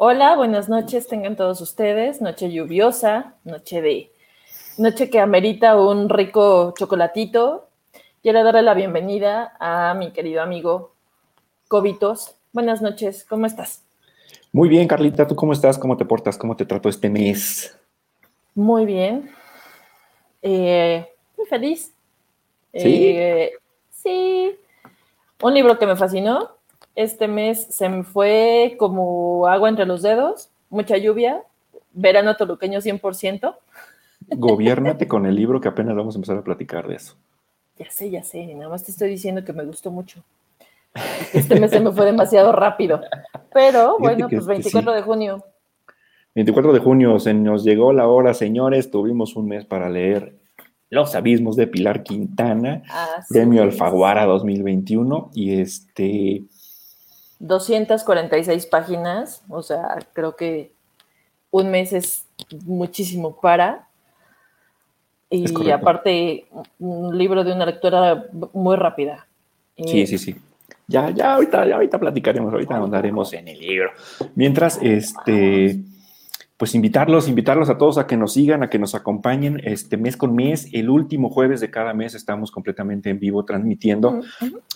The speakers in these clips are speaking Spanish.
Hola, buenas noches, tengan todos ustedes. Noche lluviosa, noche de. Noche que amerita un rico chocolatito. Quiero darle la bienvenida a mi querido amigo Cobitos. Buenas noches, ¿cómo estás? Muy bien, Carlita, ¿tú cómo estás? ¿Cómo te portas? ¿Cómo te trato este mes? Muy bien. Eh, muy feliz. ¿Sí? Eh, sí. Un libro que me fascinó, este mes se me fue como agua entre los dedos, mucha lluvia, verano toluqueño 100%. Gobiérnate con el libro que apenas vamos a empezar a platicar de eso. Ya sé, ya sé, nada más te estoy diciendo que me gustó mucho. Este mes se me fue demasiado rápido. Pero bueno, pues este, 24 sí. de junio. 24 de junio se nos llegó la hora, señores. Tuvimos un mes para leer Los Abismos de Pilar Quintana, Así Premio es. Alfaguara 2021. Y este, 246 páginas, o sea, creo que un mes es muchísimo para. Y aparte, un libro de una lectura muy rápida. sí, sí, sí. Ya, ya, ahorita, ya, ahorita platicaremos, ahorita andaremos en el libro. Mientras, este, pues invitarlos, invitarlos a todos a que nos sigan, a que nos acompañen este mes con mes. El último jueves de cada mes estamos completamente en vivo transmitiendo.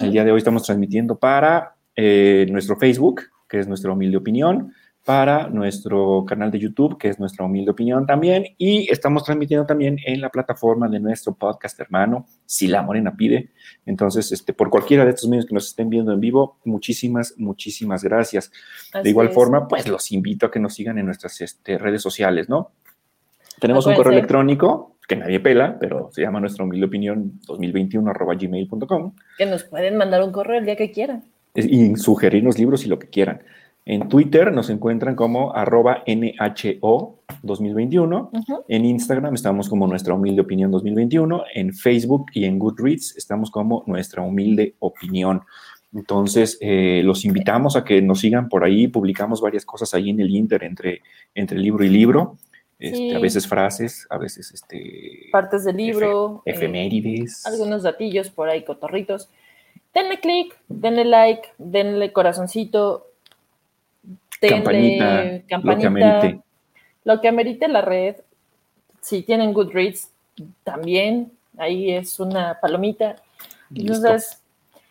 El día de hoy estamos transmitiendo para eh, nuestro Facebook, que es nuestra humilde opinión, para nuestro canal de YouTube, que es nuestra humilde opinión también, y estamos transmitiendo también en la plataforma de nuestro podcast hermano, Si la Morena Pide. Entonces, este, por cualquiera de estos medios que nos estén viendo en vivo, muchísimas, muchísimas gracias. así De igual es. forma, pues los invito a que nos sigan en nuestras este, redes sociales, ¿no? Tenemos un correo electrónico que nadie pela, pero se llama nuestra humilde opinión 2021 arroba gmail.com Que nos pueden mandar un correo el día que quieran. Y sugerirnos libros y lo que quieran. En Twitter nos encuentran como arroba NHO 2021. Ujú. En Instagram estamos como Nuestra Humilde Opinión 2021. En Facebook y en Goodreads estamos como Nuestra Humilde Opinión. Entonces, eh, los invitamos a que nos sigan por ahí. Publicamos varias cosas ahí en el Inter entre, entre libro y libro. Este, Sí. A veces frases, a veces este, Partes del libro. efe- eh, efemérides. algunos datillos por ahí, cotorritos. Denle click, denle like, denle corazoncito, Campanita, denle lo que campanita, amerite. lo que amerite la red. Si tienen Goodreads, también ahí es una palomita. Listo. Entonces,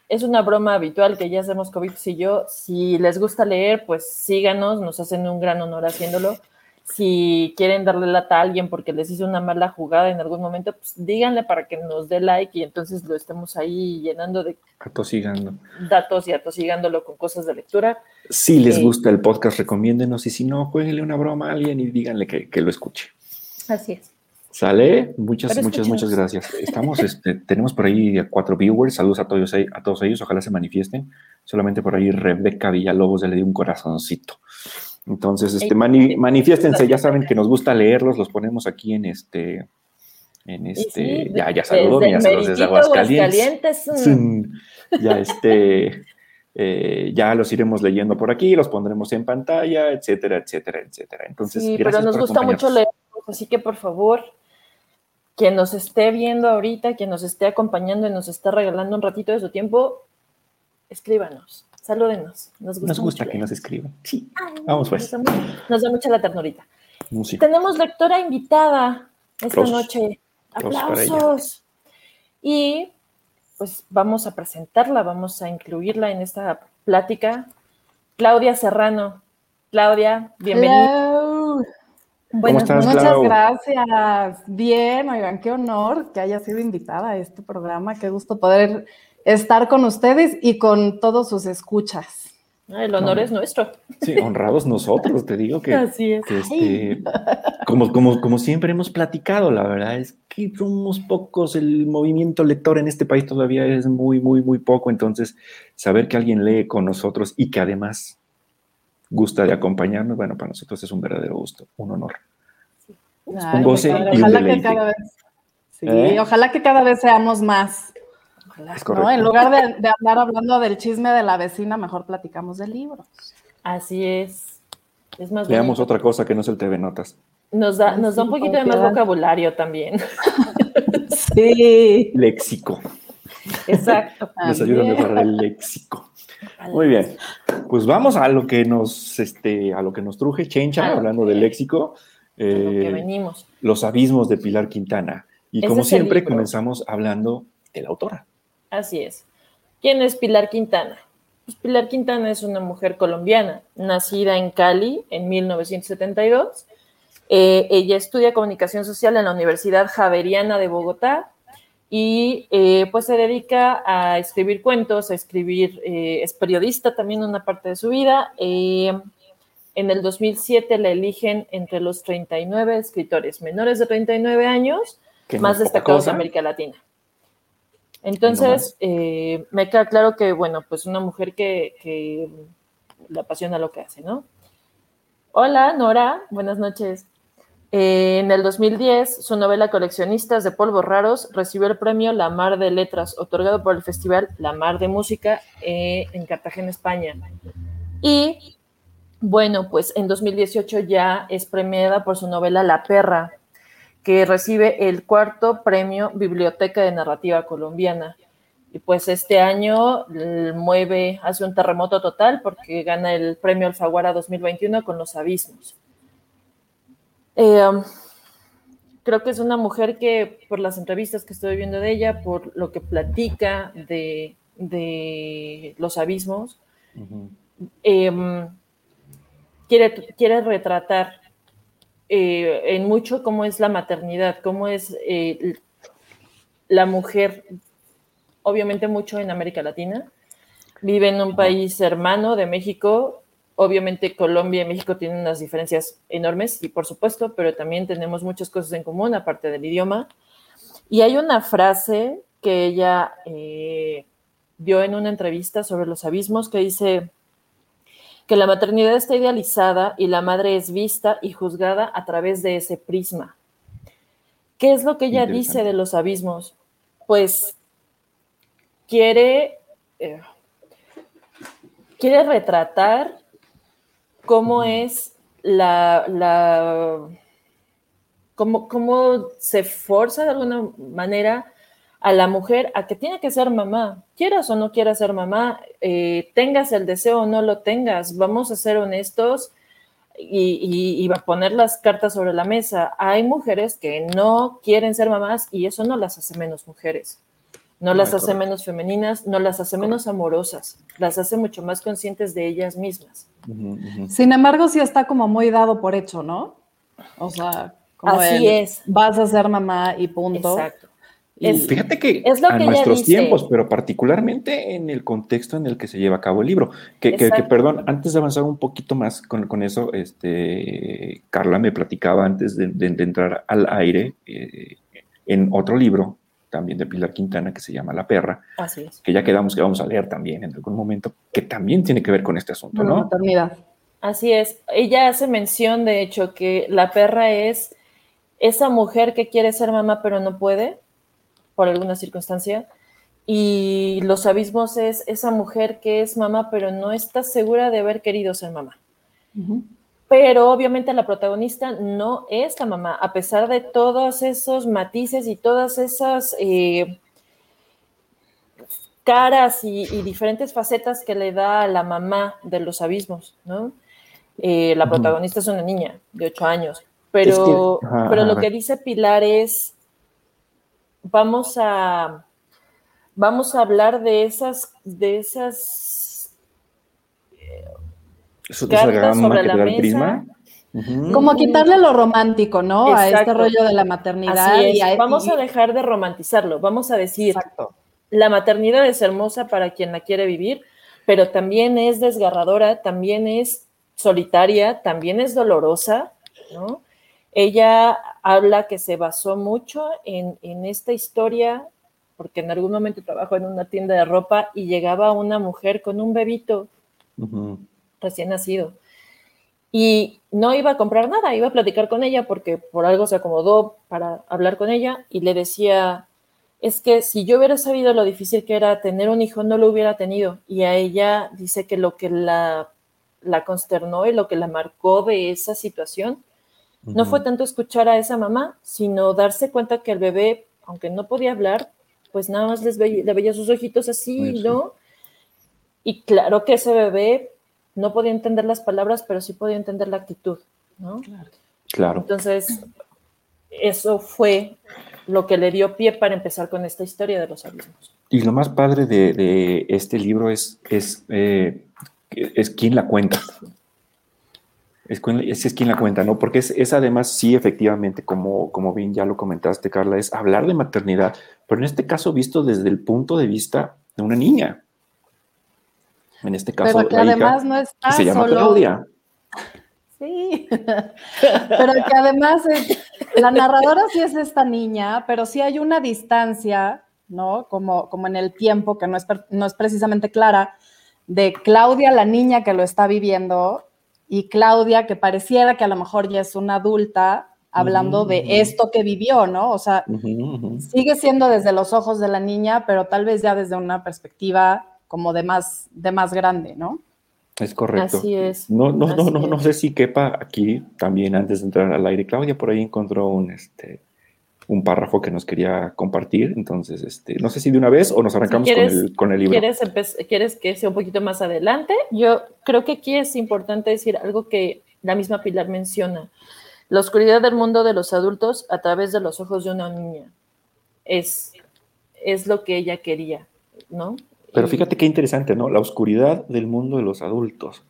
es una broma habitual que ya hacemos COVID y yo. Si les gusta leer, pues síganos, nos hacen un gran honor haciéndolo. Si quieren darle lata a alguien porque les hizo una mala jugada en algún momento, pues díganle para que nos dé like y entonces lo estemos ahí llenando de Atosigando. datos y atosigándolo con cosas de lectura. Si les Eh, gusta el podcast, recomiéndenos. Y si no, jueguenle una broma a alguien y díganle que, que lo escuche. Así es. ¿Sale? Muchas, Pero muchas, muchas gracias. Estamos, este, tenemos por ahí a cuatro viewers. Saludos a todos, a todos ellos. Ojalá se manifiesten. Solamente por ahí Rebeca Villalobos ya le dio un corazoncito. Entonces, este, mani- manifiéstense. Ya saben que nos gusta leerlos. Los ponemos aquí en este. En este. sí, ya, ya desde saludo. el Ya saludos desde Aguascalientes. Aguascalientes, Ya este, eh, ya los iremos leyendo por aquí, los pondremos en pantalla, etcétera, etcétera, etcétera. Entonces, Sí, pero nos por gusta mucho acompañarnos. leer, así que por favor, quien nos esté viendo ahorita, quien nos esté acompañando y nos esté regalando un ratito de su tiempo, escríbanos, salúdenos. Nos gusta, Nos gusta mucho que leer. nos escriban. Sí, Ay, vamos pues. Nos da, mu- nos da mucha la ternurita. música. Tenemos lectora invitada esta Aplausos. noche. Aplausos. Y pues vamos a presentarla, vamos a incluirla en esta plática. Claudia Serrano. Claudia, bienvenida. Hello. Buenas estás, noches. Muchas Clau? gracias. Bien, oigan, qué honor que haya sido invitada a este programa. Qué gusto poder estar con ustedes y con todos sus escuchas. Ah, El honor No. es nuestro. Sí, honrados nosotros, te digo que, Así es. que este, como, como, como siempre hemos platicado, la verdad es que somos pocos, el movimiento lector en este país todavía es muy, muy, muy poco, entonces saber que alguien lee con nosotros y que además gusta de acompañarnos, bueno, para nosotros es un verdadero gusto, un honor. Ay, un goce y un ojalá que cada vez, sí, ¿Eh? ojalá que cada vez seamos más. En lugar de, de andar hablando del chisme de la vecina, mejor platicamos de libros. Así es. Es más Veamos bonito. otra cosa que no es el TV Notas. Nos da, Ay, nos da un poquito de más vocabulario también. Sí. Léxico. Exacto. Les ayuda a mejorar el léxico. Muy bien. Pues vamos a lo que nos, este, a lo que nos truje Chencha, Ah, hablando del léxico. a lo que eh, venimos. los abismos de Pilar Quintana. Y Ese como siempre, comenzamos hablando de la autora. Así es. ¿Quién es Pilar Quintana? Pues Pilar Quintana es una mujer colombiana, nacida en Cali en 1972. Eh, ella estudia comunicación social en la Universidad Javeriana de Bogotá y eh, pues se dedica a escribir cuentos, a escribir, eh, es periodista también una parte de su vida. En el 2007 la eligen entre los 39 escritores menores de 39 años más destacados de. América Latina. Entonces, eh, me queda claro que, bueno, pues una mujer que, que le apasiona lo que hace, ¿no? Hola, Nora, buenas noches. Eh, en el 2010, su novela Coleccionistas de Polvos Raros recibió el premio La Mar de Letras, otorgado por el Festival La Mar de Música eh, en Cartagena, España. Y, bueno, pues en 2018 ya es premiada por su novela La Perra, que recibe el cuarto premio Biblioteca de Narrativa Colombiana. Y pues este año mueve, hace un terremoto total porque gana el premio Alfaguara 2021 con Los Abismos. Eh, um, creo que es una mujer que por las entrevistas que estoy viendo de ella, por lo que platica de, de los abismos, eh, quiere, quiere retratar eh, en mucho cómo es la maternidad, cómo es eh, la mujer, obviamente mucho en América Latina. Vive en un país hermano de México. Obviamente Colombia y México tienen unas diferencias enormes, y por supuesto, pero también tenemos muchas cosas en común, aparte del idioma. Y hay una frase que ella eh, dio en una entrevista sobre los abismos que dice, que la maternidad está idealizada y la madre es vista y juzgada a través de ese prisma. ¿Qué es lo que ella dice de los abismos? Pues quiere, eh, quiere retratar cómo es la, la cómo, cómo se forza de alguna manera a la mujer a que tiene que ser mamá, quieras o no quieras ser mamá, eh, tengas el deseo o no lo tengas, vamos a ser honestos y, y, y va a poner las cartas sobre la mesa. Hay mujeres que no quieren ser mamás y eso no las hace menos mujeres, no No, las hace correcto. menos femeninas, no las hace menos amorosas, las hace mucho más conscientes de ellas mismas. Sin embargo, sí está como muy dado por hecho, ¿no? O sea, como Así el, es. Vas a ser mamá y punto. Exacto. Es- Fíjate que es lo a que nuestros dice. tiempos, pero particularmente en el contexto en el que se lleva a cabo el libro. Que, que- perdón, antes de avanzar un poquito más con, con eso, este, Carla me platicaba antes de, de- de entrar al aire eh, en otro libro, también de Pilar Quintana, que se llama La Perra, Así es. que ya quedamos que vamos a leer también en algún momento, que también tiene que ver con este asunto, con la ¿no? maternidad. Así es. Ella hace mención, de hecho, que la perra es esa mujer que quiere ser mamá pero no puede por alguna circunstancia. Y los abismos es esa mujer que es mamá pero no está segura de haber querido ser mamá. Pero obviamente la protagonista no es la mamá, a pesar de todos esos matices y todas esas eh, caras y, y diferentes facetas que le da a la mamá de los abismos, ¿no? Eh, la protagonista es una niña de 8 años, pero, Es que- ajá, pero lo que dice Pilar es, vamos a, vamos a hablar de esas, de esas Eso, Cartas sobre la mesa. Como quitarle lo romántico, ¿no? A este rollo de la maternidad. Así es. y a- Vamos y- a dejar de romantizarlo. Vamos a decir, Exacto. la maternidad es hermosa para quien la quiere vivir, pero también es desgarradora, también es solitaria, también es dolorosa, ¿no? Ella habla que se basó mucho en, en esta historia, porque en algún momento trabajó en una tienda de ropa y llegaba una mujer con un bebito recién nacido. Y no iba a comprar nada, iba a platicar con ella porque por algo se acomodó para hablar con ella y le decía, es que si yo hubiera sabido lo difícil que era tener un hijo, no lo hubiera tenido. Y a ella dice que lo que la, la consternó y lo que la marcó de esa situación no fue tanto escuchar a esa mamá, sino darse cuenta que el bebé, aunque no podía hablar, pues nada más les veía, le veía sus ojitos así, Pues sí. ¿no? Y claro que ese bebé no podía entender las palabras, pero sí podía entender la actitud, ¿no? Claro. Entonces, eso fue lo que le dio pie para empezar con esta historia de los abismos. Y lo más padre de, este libro es, es, eh, es quién la cuenta. Es, es, quien la cuenta, ¿no? Porque es, es, además, sí, efectivamente, como, como bien ya lo comentaste, Carla, es hablar de maternidad, pero en este caso visto desde el punto de vista de una niña. En este caso, pero que además no está se llama Claudia. Sí, pero que además la narradora sí es esta niña, pero sí hay una distancia, ¿no? Como, como en el tiempo, que no es, no es precisamente clara, de Claudia, la niña que lo está viviendo, y Claudia, que pareciera que a lo mejor ya es una adulta, hablando de esto que vivió, ¿no? O sea, sigue siendo desde los ojos de la niña, pero tal vez ya desde una perspectiva como de más, de más grande, ¿no? Es correcto. Así es. No, no, no, no, no sé si quepa aquí también antes de entrar al aire. Claudia por ahí encontró un, este, un párrafo que nos quería compartir. Entonces, este, no sé si de una vez o nos arrancamos con, el, con, el, libro. ¿quieres, ¿Quieres que sea un poquito más adelante? Yo creo que aquí es importante decir algo que la misma Pilar menciona. La oscuridad del mundo de los adultos a través de los ojos de una niña. Es, es lo que ella quería, ¿no? Pero fíjate qué interesante, ¿no? La oscuridad del mundo de los adultos.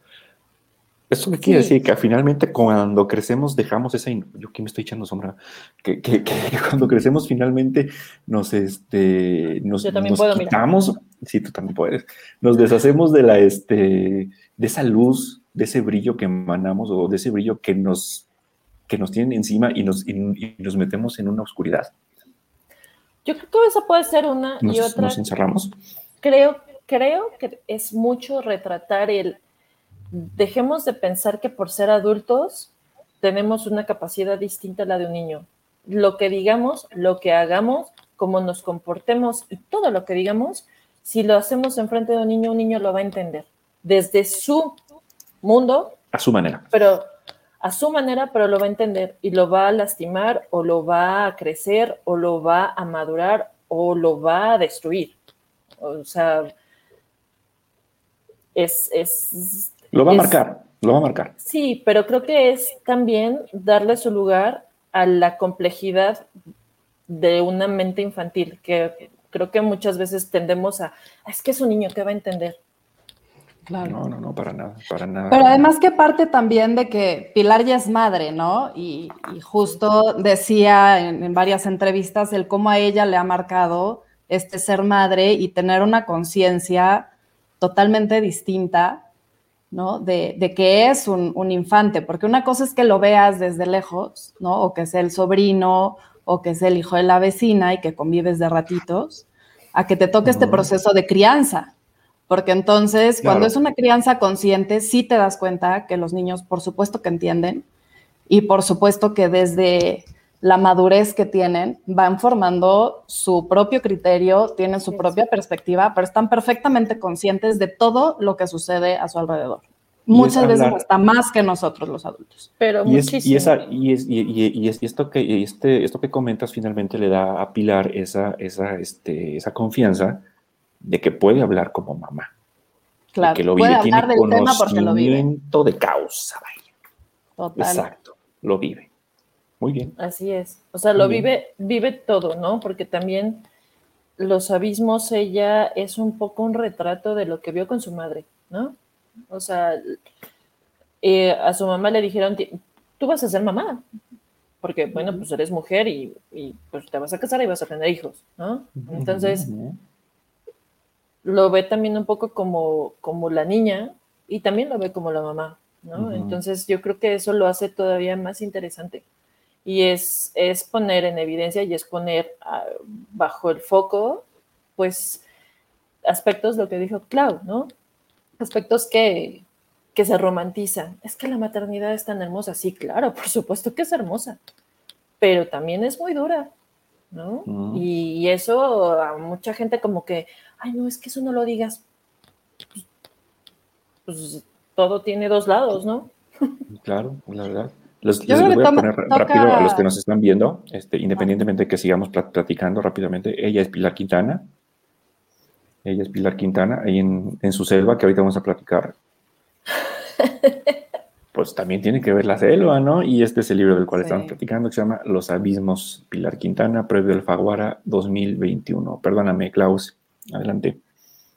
¿Eso qué quiere decir? Que finalmente cuando crecemos dejamos esa... Yo aquí me estoy echando sombra. Que, que, que cuando crecemos finalmente nos, este, nos, Yo también nos puedo, quitamos... Sí, tú también puedes. Nos deshacemos de, la, este, de esa luz, de ese brillo que emanamos o de ese brillo que nos, que nos tienen encima y nos, y, y nos metemos en una oscuridad. Yo creo que esa puede ser una Nos, y otra. nos encerramos. Creo, creo que es mucho retratar el dejemos de pensar que por ser adultos tenemos una capacidad distinta a la de un niño. Lo que digamos, lo que hagamos, cómo nos comportemos y todo lo que digamos, si lo hacemos enfrente de un niño, un niño lo va a entender desde su mundo, A su manera. pero a su manera, pero lo va a entender y lo va a lastimar o lo va a crecer o lo va a madurar o lo va a destruir. O sea, es, es Lo va a marcar, lo va a marcar. Sí, pero creo que es también darle su lugar a la complejidad de una mente infantil, que creo que muchas veces tendemos a, es que es un niño que va a entender. Claro. No, no, no, para nada, para nada. Pero además que parte también de que Pilar ya es madre, ¿no? Y, y justo decía en, en varias entrevistas el cómo a ella le ha marcado este ser madre y tener una conciencia totalmente distinta, ¿no? De, de que es un, un infante, porque una cosa es que lo veas desde lejos, ¿no? O que sea el sobrino, o que sea el hijo de la vecina y que convives de ratitos, a que te toque este proceso de crianza. Porque entonces, cuando es una crianza consciente, sí te das cuenta que los niños, por supuesto que entienden, y por supuesto que desde la madurez que tienen, van formando su propio criterio, tienen su Sí. propia perspectiva, pero están perfectamente conscientes de todo lo que sucede a su alrededor. Muchas veces hablar- hasta más que nosotros los adultos. Pero Y, es, muchísimo. y, esa, y, es, y, y- y es- y esto, que, este, esto que comentas finalmente le da a Pilar esa, esa, este, esa confianza de que puede hablar como mamá. de Claro, que lo puede vive, tiene hablar del tema porque lo vive. conocimiento de causa. vaya. Total. Exacto, lo vive. Muy bien. Así es. O sea, lo vive, vive todo, ¿no? Porque también los abismos, ella es un poco un retrato de lo que vio con su madre, ¿no? O sea, eh, a su mamá le dijeron, "Ti- tú vas a ser mamá, porque, bueno, pues eres mujer y, y, pues te vas a casar y vas a tener hijos, ¿no? Entonces, lo ve también un poco como, como la niña y también lo ve como la mamá, ¿no? Entonces yo creo que eso lo hace todavía más interesante y es, es poner en evidencia y es poner ah, bajo el foco, pues, aspectos, lo que dijo Clau, ¿no? Aspectos que, que se romantizan. Es que la maternidad es tan hermosa, sí, claro, por supuesto que es hermosa, pero también es muy dura, ¿no? Y eso a mucha gente como que, ay, no, es que eso no lo digas. Pues, pues, todo tiene dos lados, ¿no? Claro, la verdad. Les, Yo les voy a poner toca- rápido a los que nos están viendo, este, independientemente de que sigamos plat- platicando rápidamente. Ella es Pilar Quintana. Ella es Pilar Quintana, ahí en, en su selva, que ahorita vamos a platicar. pues también tiene que ver la selva, ¿no? Y este es el libro del cual estamos platicando, que se llama Los Abismos, Pilar Quintana, Previo Alfaguara 2021. Perdóname, Klaus, adelante.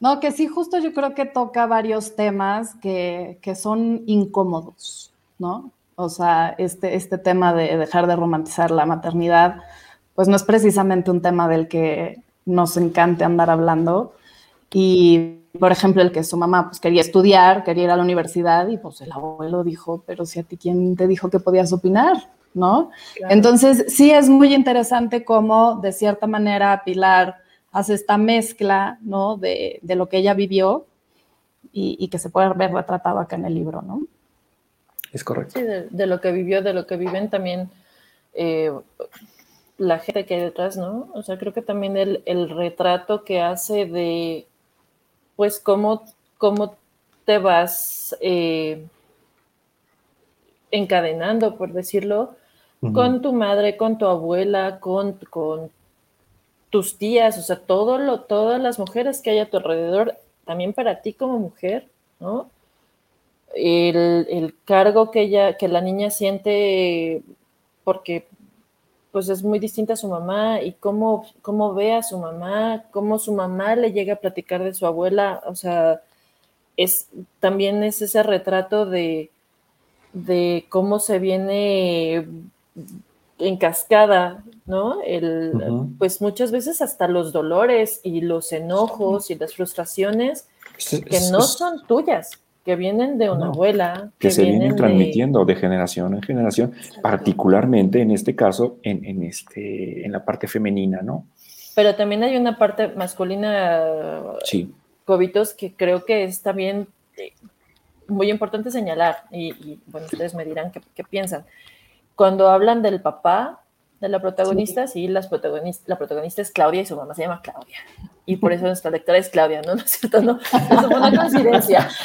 No, que sí, justo yo creo que toca varios temas que, que son incómodos, ¿no? O sea, este, este tema de dejar de romantizar la maternidad, pues no es precisamente un tema del que nos encante andar hablando. Y por ejemplo, el que su mamá pues, quería estudiar, quería ir a la universidad y pues el abuelo dijo, pero si a ti quién te dijo que podías opinar, ¿no? Entonces, sí es muy interesante cómo de cierta manera Pilar hace esta mezcla, ¿no? De, lo que ella vivió y, que se puede ver retratado acá en el libro, ¿no? Es correcto. Sí, de, lo que vivió, de lo que viven también eh, la gente que hay detrás, ¿no? O sea, creo que también el, el retrato que hace de pues cómo, cómo te vas eh, encadenando, por decirlo, con tu madre, con tu abuela, con, con tus tías, o sea, todo lo, todas las mujeres que hay a tu alrededor, también para ti como mujer, ¿no? El, el, cargo que ella, que la niña siente porque pues es muy distinta a su mamá y cómo, cómo ve a su mamá, cómo su mamá le llega a platicar de su abuela, o sea, es, también es ese retrato de, de cómo se viene en cascada, ¿no? El, Pues muchas veces hasta los dolores y los enojos y las frustraciones que no son tuyas, que vienen de una abuela. Que, se vienen, transmitiendo de... generación en generación, particularmente en este caso, en, en, este, en la parte femenina, ¿no? Pero también hay una parte masculina, sí. Cobitos, que creo que es también eh, muy importante señalar, y, bueno, ustedes me dirán qué, qué, piensan. Cuando hablan del papá de la protagonista, sí, las la protagonista es Claudia y su mamá se llama Claudia y por eso nuestra lectora es Claudia, ¿no? ¿No es cierto? No, eso fue una coincidencia.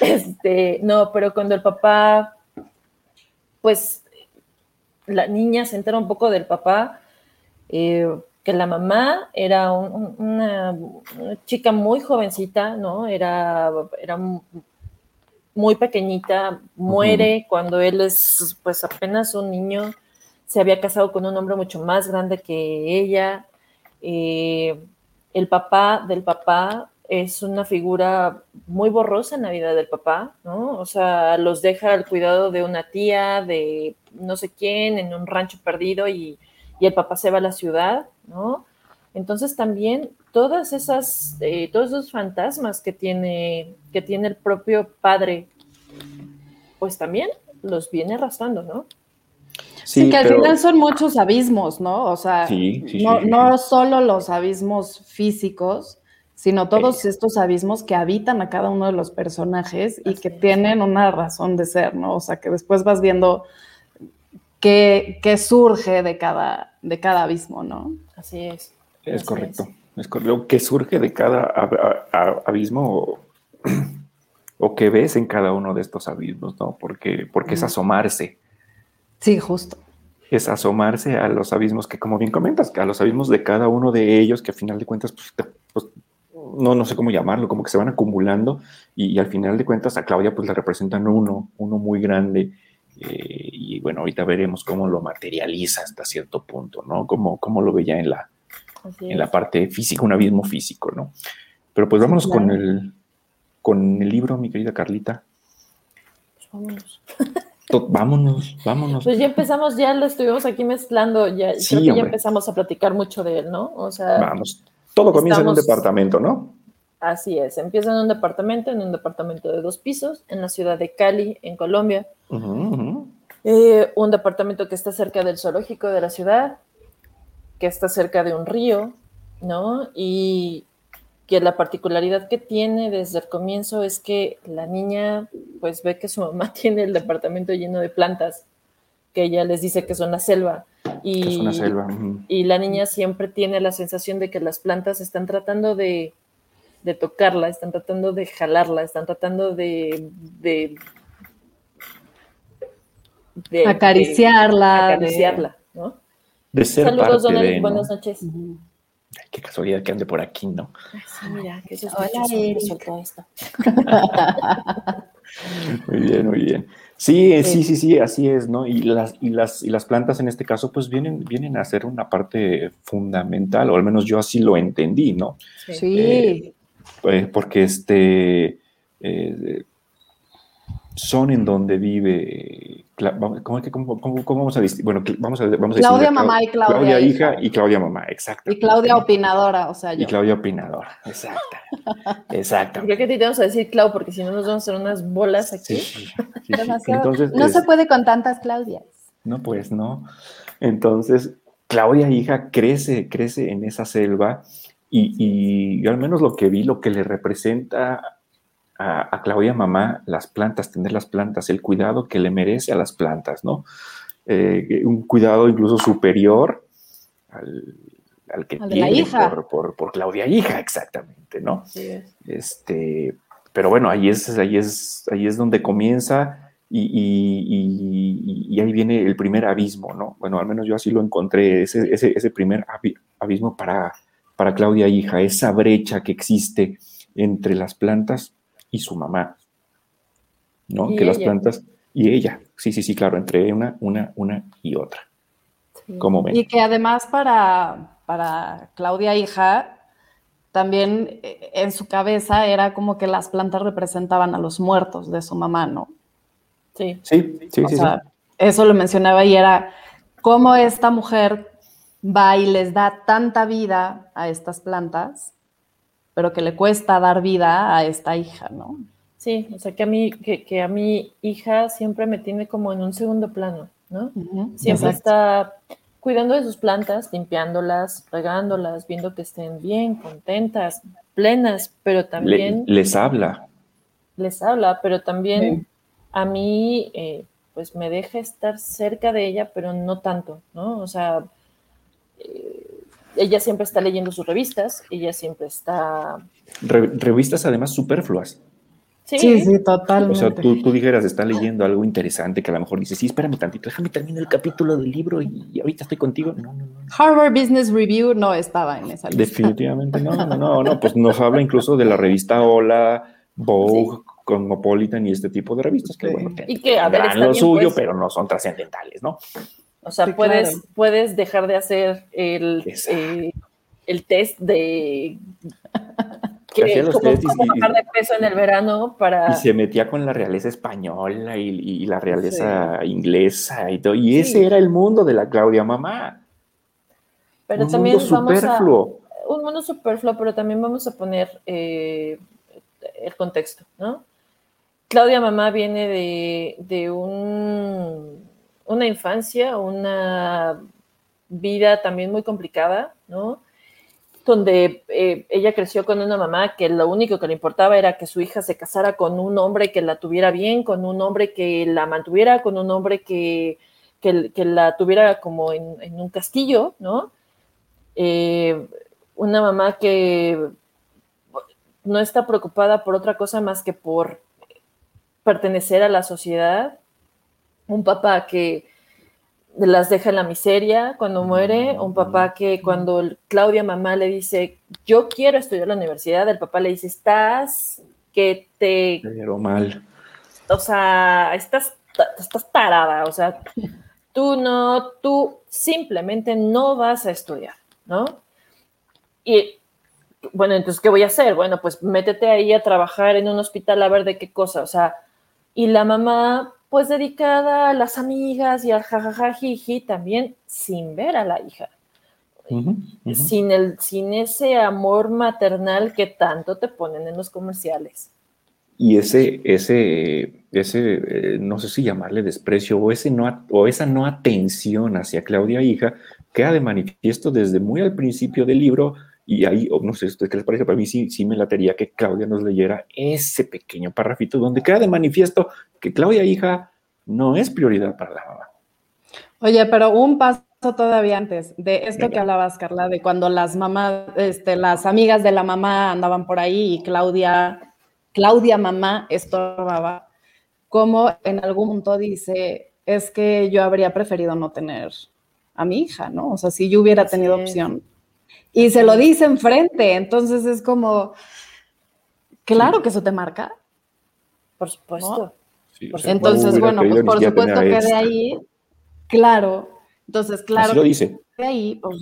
Este, no, pero cuando el papá, pues la niña se entera un poco del papá, eh, que la mamá era una, chica muy jovencita, ¿no? Era, era muy pequeñita, muere cuando él es pues apenas un niño, se había casado con un hombre mucho más grande que ella, eh, el papá del papá es una figura muy borrosa en la vida del papá, ¿no? O sea, los deja al cuidado de una tía, de no sé quién, en un rancho perdido y, el papá se va a la ciudad, ¿no? Entonces también todas esas, eh, todos esos fantasmas que tiene, que tiene el propio padre, pues también los viene arrastrando, ¿no? Sí, que al final son muchos abismos, ¿no? O sea, no, solo los abismos físicos, sino todos estos abismos que habitan a cada uno de los personajes y que tienen una razón de ser, ¿no? O sea, que después vas viendo qué, surge de cada, de cada abismo, ¿no? Así es. Es correcto. Es. correcto. ¿Qué surge de cada abismo o, qué ves en cada uno de estos abismos, ¿no? Porque, porque es asomarse Sí, justo. Es asomarse a los abismos que, como bien comentas, a los abismos de cada uno de ellos, que al final de cuentas, pues, pues, no, no sé cómo llamarlo, como que se van acumulando y, al final de cuentas a Claudia pues le representan uno, uno muy grande. Eh, y bueno, ahorita veremos cómo lo materializa hasta cierto punto, ¿no? Cómo, cómo lo veía en la, en la parte física, un abismo físico, ¿no? Pero pues vámonos con, el, con el libro, mi querida Carlita. Pues vámonos. vámonos, vámonos. Pues ya empezamos, ya lo estuvimos aquí mezclando, ya creo que ya empezamos a platicar mucho de él, ¿no? O sea, vamos. Todo comienza en un departamento, ¿no? Así es, empieza en un departamento, en un departamento de dos pisos, en la ciudad de Cali, en Colombia. Eh, un departamento que está cerca del zoológico de la ciudad, que está cerca de un río, ¿no? Y que la particularidad que tiene desde el comienzo es que la niña pues ve que su mamá tiene el departamento lleno de plantas, que ella les dice que son la selva. Y, una selva. y la niña siempre tiene la sensación de que las plantas están tratando de, tocarla, están tratando de jalarla, están tratando de, de, acariciarla. acariciarla, ¿no? De ser Saludos, parte buenas noches. Qué casualidad que ande por aquí, ¿no? sí, mira, qué Hola, esto. Muy bien, muy bien. Sí, sí, sí, sí, así es, ¿no? Y las, y las, y las plantas en este caso, pues vienen, vienen a ser una parte fundamental, o al menos yo así lo entendí, ¿no? Sí. Eh, pues, porque este eh, son en donde vive. ¿Cómo, cómo, cómo, cómo vamos a decir? Bueno, vamos a, vamos a Claudia mamá y Claudia, Claudia hija. y Claudia mamá, exacto. Y Claudia opinadora, o sea, yo. Y Claudia opinadora, exacto. exacto. Creo que te vamos a decir Clau, porque si no nos vamos a hacer unas bolas aquí. Sí, sí, sí, Entonces, no se puede con tantas Claudias. No, pues no. Entonces, Claudia hija crece, crece en esa selva y, y yo al menos lo que vi, lo que le representa a, Claudia Mamá las plantas, tener las plantas, el cuidado que le merece a las plantas, ¿no? Eh, un cuidado incluso superior al, que tiene Por, por, Claudia Hija, exactamente, ¿no? Sí. Este, pero bueno, ahí es, ahí es, ahí es donde comienza y, y, ahí viene el primer abismo, ¿no? Bueno, al menos yo así lo encontré, ese, ese, ese primer abismo para, para Claudia Hija, esa brecha que existe entre las plantas y su mamá, ¿no? que las plantas y ella, sí, sí, sí, claro, entre una, una, una y otra. ¿Cómo ven? Y que además para, para Claudia hija, también eh, en su cabeza era como que las plantas representaban a los muertos de su mamá, ¿no? Sí. Sí, sí, sí, Eso lo mencionaba y era cómo esta mujer va y les da tanta vida a estas plantas pero que le cuesta dar vida a esta hija, ¿no? Sí, o sea que a mí, que, a mi hija siempre me tiene como en un segundo plano, ¿no? siempre está cuidando de sus plantas, limpiándolas, regándolas, viendo que estén bien, contentas, plenas, pero también... les habla. Les habla, pero también a mí, eh, pues me deja estar cerca de ella, pero no tanto, ¿no? O sea, eh, ella siempre está leyendo sus revistas, ella siempre está... revistas además superfluas. Sí, sí, totalmente. O sea, tú, tú, dijeras, está leyendo algo interesante que a lo mejor dice, sí, espérame tantito, déjame terminar el capítulo del libro y, ahorita estoy contigo. No, no, no. Harvard Business Review no estaba en esa lista. Definitivamente no, no, no, pues nos habla incluso de la revista Hola, Vogue, Cosmopolitan y este tipo de revistas que, bueno, y que a ver, lo suyo, pues. pero no son trascendentales, ¿no? O sea, puedes, puedes dejar de hacer el, eh, el test de que, cómo, bajar de peso en el verano para... Y se metía con la realeza española y, la realeza inglesa y todo. Y ese era el mundo de la Claudia Mamá. Pero también vamos a... Un mundo superfluo, pero también vamos a poner eh, el contexto, ¿no? Claudia Mamá viene de, de un una infancia, una vida también muy complicada, ¿no? Donde eh, ella creció con una mamá que lo único que le importaba era que su hija se casara con un hombre que la tuviera bien, con un hombre que la mantuviera, con un hombre que, la tuviera como en, un castillo, ¿no? Eh, una mamá que no está preocupada por otra cosa más que por pertenecer a la sociedad, un papá que las deja en la miseria cuando muere, un papá que cuando Claudia mamá le dice, yo quiero estudiar la universidad, el papá le dice, estás que te... Pero mal. O sea, estás, estás parada, o sea, tú no, tú simplemente no vas a estudiar, ¿no? Y bueno, entonces, ¿qué voy a hacer? Bueno, pues métete ahí a trabajar en un hospital a ver de qué cosa, o sea, y la mamá pues dedicada a las amigas y al jajajajiji también sin ver a la hija. Sin, el, sin ese amor maternal que tanto te ponen en los comerciales. Y ese, ese, ese eh, no sé si llamarle desprecio o, ese no, o esa no atención hacia Claudia hija queda de manifiesto desde muy al principio del libro y ahí, no sé qué les parece, para mí sí, sí me latería que Claudia nos leyera ese pequeño parrafito donde queda de manifiesto que Claudia, hija, no es prioridad para la mamá. Oye, pero un paso todavía antes de esto que hablabas, Carla, de cuando las mamás, este, las amigas de la mamá andaban por ahí y Claudia, Claudia mamá estorbaba, como en algún punto dice, es que yo habría preferido no tener a mi hija, ¿no? O sea, si yo hubiera tenido opción, Y se lo dice enfrente, entonces es como, claro que eso te marca. Por supuesto. entonces, bueno, pues por supuesto que de ahí, claro, entonces, claro. Así lo dice. De ahí, pues,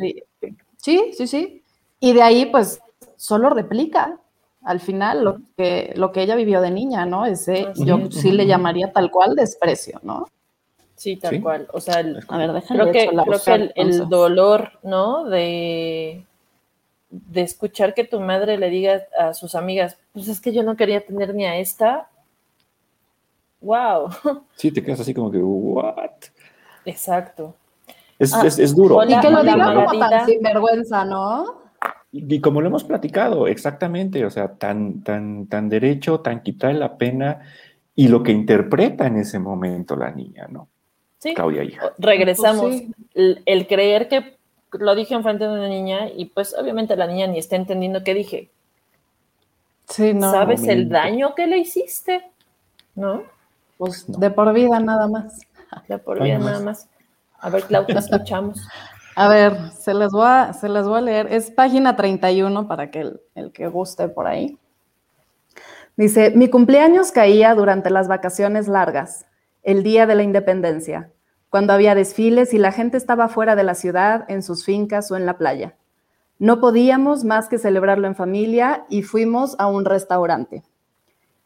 sí, sí, sí. Y de ahí, pues, solo replica al final lo que, lo que ella vivió de niña, ¿no? Ese, yo sí le llamaría tal cual desprecio, ¿no? Sí, tal cual. O sea, a ver, creo que, creo que el, dolor, ¿no? De, de escuchar que tu madre le diga a sus amigas, pues es que yo no quería tener ni a esta. ¡Wow! Sí, te quedas así como que, ¿what? Exacto. Es, es, es duro. y que lo diga como tan sinvergüenza, ¿no? Y, como lo hemos platicado, exactamente, o sea, tan, tan, tan derecho, tan quitar la pena y lo que interpreta en ese momento la niña, ¿no? Sí. Claudia, hija. Regresamos. Pues el, creer que lo dije en frente de una niña y pues obviamente la niña ni está entendiendo qué dije. Sí, no. ¿Sabes el daño que le hiciste? ¿No? Pues de por vida nada más. De por vida nada más. A ver, Claudia, escuchamos. A ver, se les, voy a, se les voy a leer. Es página 31 para que el, el que guste por ahí. Dice, mi cumpleaños caía durante las vacaciones largas, el día de la independencia, cuando había desfiles y la gente estaba fuera de la ciudad, en sus fincas o en la playa. No podíamos más que celebrarlo en familia y fuimos a un restaurante.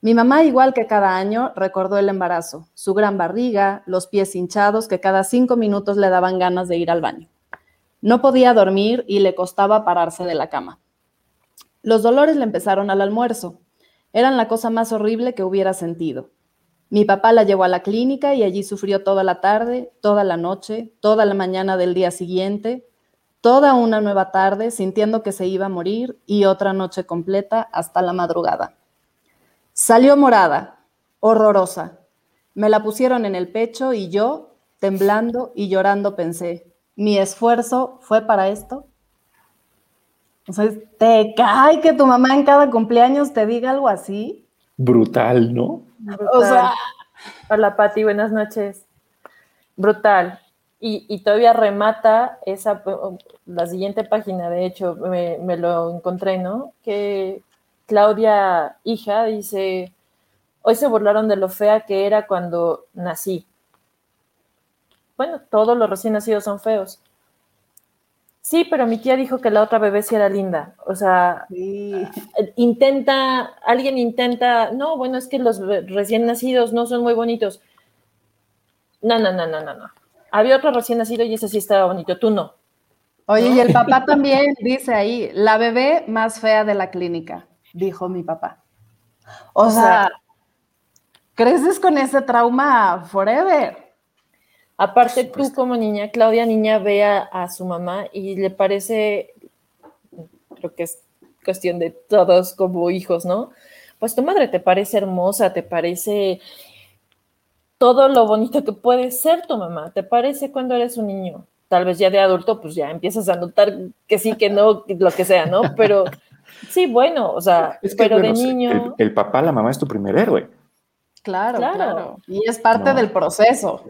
Mi mamá, igual que cada año, recordó el embarazo, su gran barriga, los pies hinchados que cada cinco minutos le daban ganas de ir al baño. No podía dormir y le costaba pararse de la cama. Los dolores le empezaron al almuerzo. Eran la cosa más horrible que hubiera sentido. Mi papá la llevó a la clínica y allí sufrió toda la tarde, toda la noche, toda la mañana del día siguiente, toda una nueva tarde sintiendo que se iba a morir y otra noche completa hasta la madrugada. Salió morada, horrorosa. Me la pusieron en el pecho y yo, temblando y llorando, pensé, mi esfuerzo fue para esto. O sea, te cae que tu mamá en cada cumpleaños te diga algo así. Brutal, ¿no? O sea. Hola, Pati, buenas noches. Brutal. Y, todavía remata esa, la siguiente página, de hecho, me, me lo encontré, ¿no? Que Claudia, hija, dice, hoy se burlaron de lo fea que era cuando nací bueno, todos los recién nacidos son feos. Sí, pero mi tía dijo que la otra bebé sí era linda. O sea, intenta, alguien intenta, no, bueno, es que los recién nacidos no son muy bonitos. No, no, no, no, no, no. Había otro recién nacido y ese sí estaba bonito, tú no. Oye, y el papá también dice ahí, la bebé más fea de la clínica, dijo mi papá. O, sea, creces con ese trauma forever. Aparte, tú como niña, Claudia, niña, ve a, su mamá y le parece, creo que es cuestión de todos como hijos, ¿no? Pues tu madre te parece hermosa, te parece todo lo bonito que puede ser tu mamá, te parece cuando eres un niño. Tal vez ya de adulto, pues ya empiezas a notar que sí, que no, lo que sea, ¿no? Pero sí, bueno, o sea, pero de niño. el papá, la mamá es tu primer héroe. Claro, claro, Y es parte del proceso.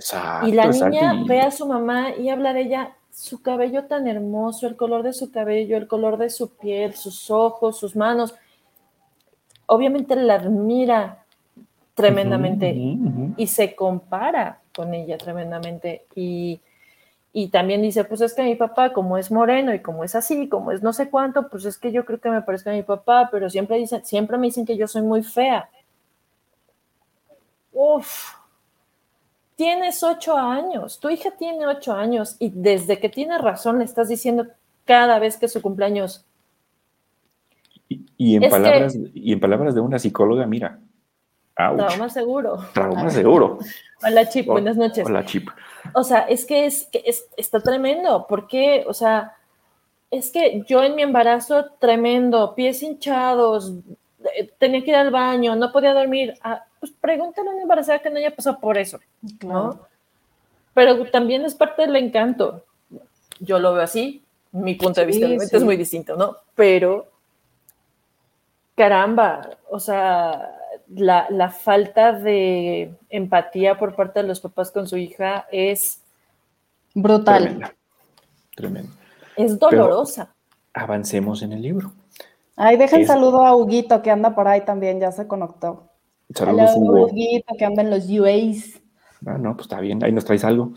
y la niña ve a su mamá y habla de ella, su cabello tan hermoso, el color de su cabello, el color de su piel, sus ojos, sus manos. Obviamente la admira tremendamente y se compara con ella tremendamente. Y, y también dice, pues es que mi papá, como es moreno y como es así, como es no sé cuánto, pues es que yo creo que me parezco a mi papá, pero siempre, dicen, siempre me dicen que yo soy muy fea. Uf, tienes ocho años, tu hija tiene ocho años y desde que tiene razón le estás diciendo cada vez que es su cumpleaños. Y, en, palabras, y en palabras de una psicóloga, mira. Trauma seguro. Trauma seguro. Hola, Chip, buenas noches. Hola, Chip. O sea, es que es, que está tremendo, porque, o sea, es que yo en mi embarazo, tremendo, pies hinchados, eh, tenía que ir al baño, no podía dormir. Ah, pues pregúntale a una embarazada que no haya pasado por eso, ¿no? Pero también es parte del encanto. Yo lo veo así, mi punto de vista es muy distinto, ¿no? Pero, caramba, o sea, la, falta de empatía por parte de los papás con su hija es brutal. Tremenda. Es dolorosa. avancemos en el libro. Ay, dejen saludo a Huguito que anda por ahí también, ya se conectó. Saludos, Hugo. Huguito que anda en los UAs. Ah, no, pues está bien, ahí nos traes algo.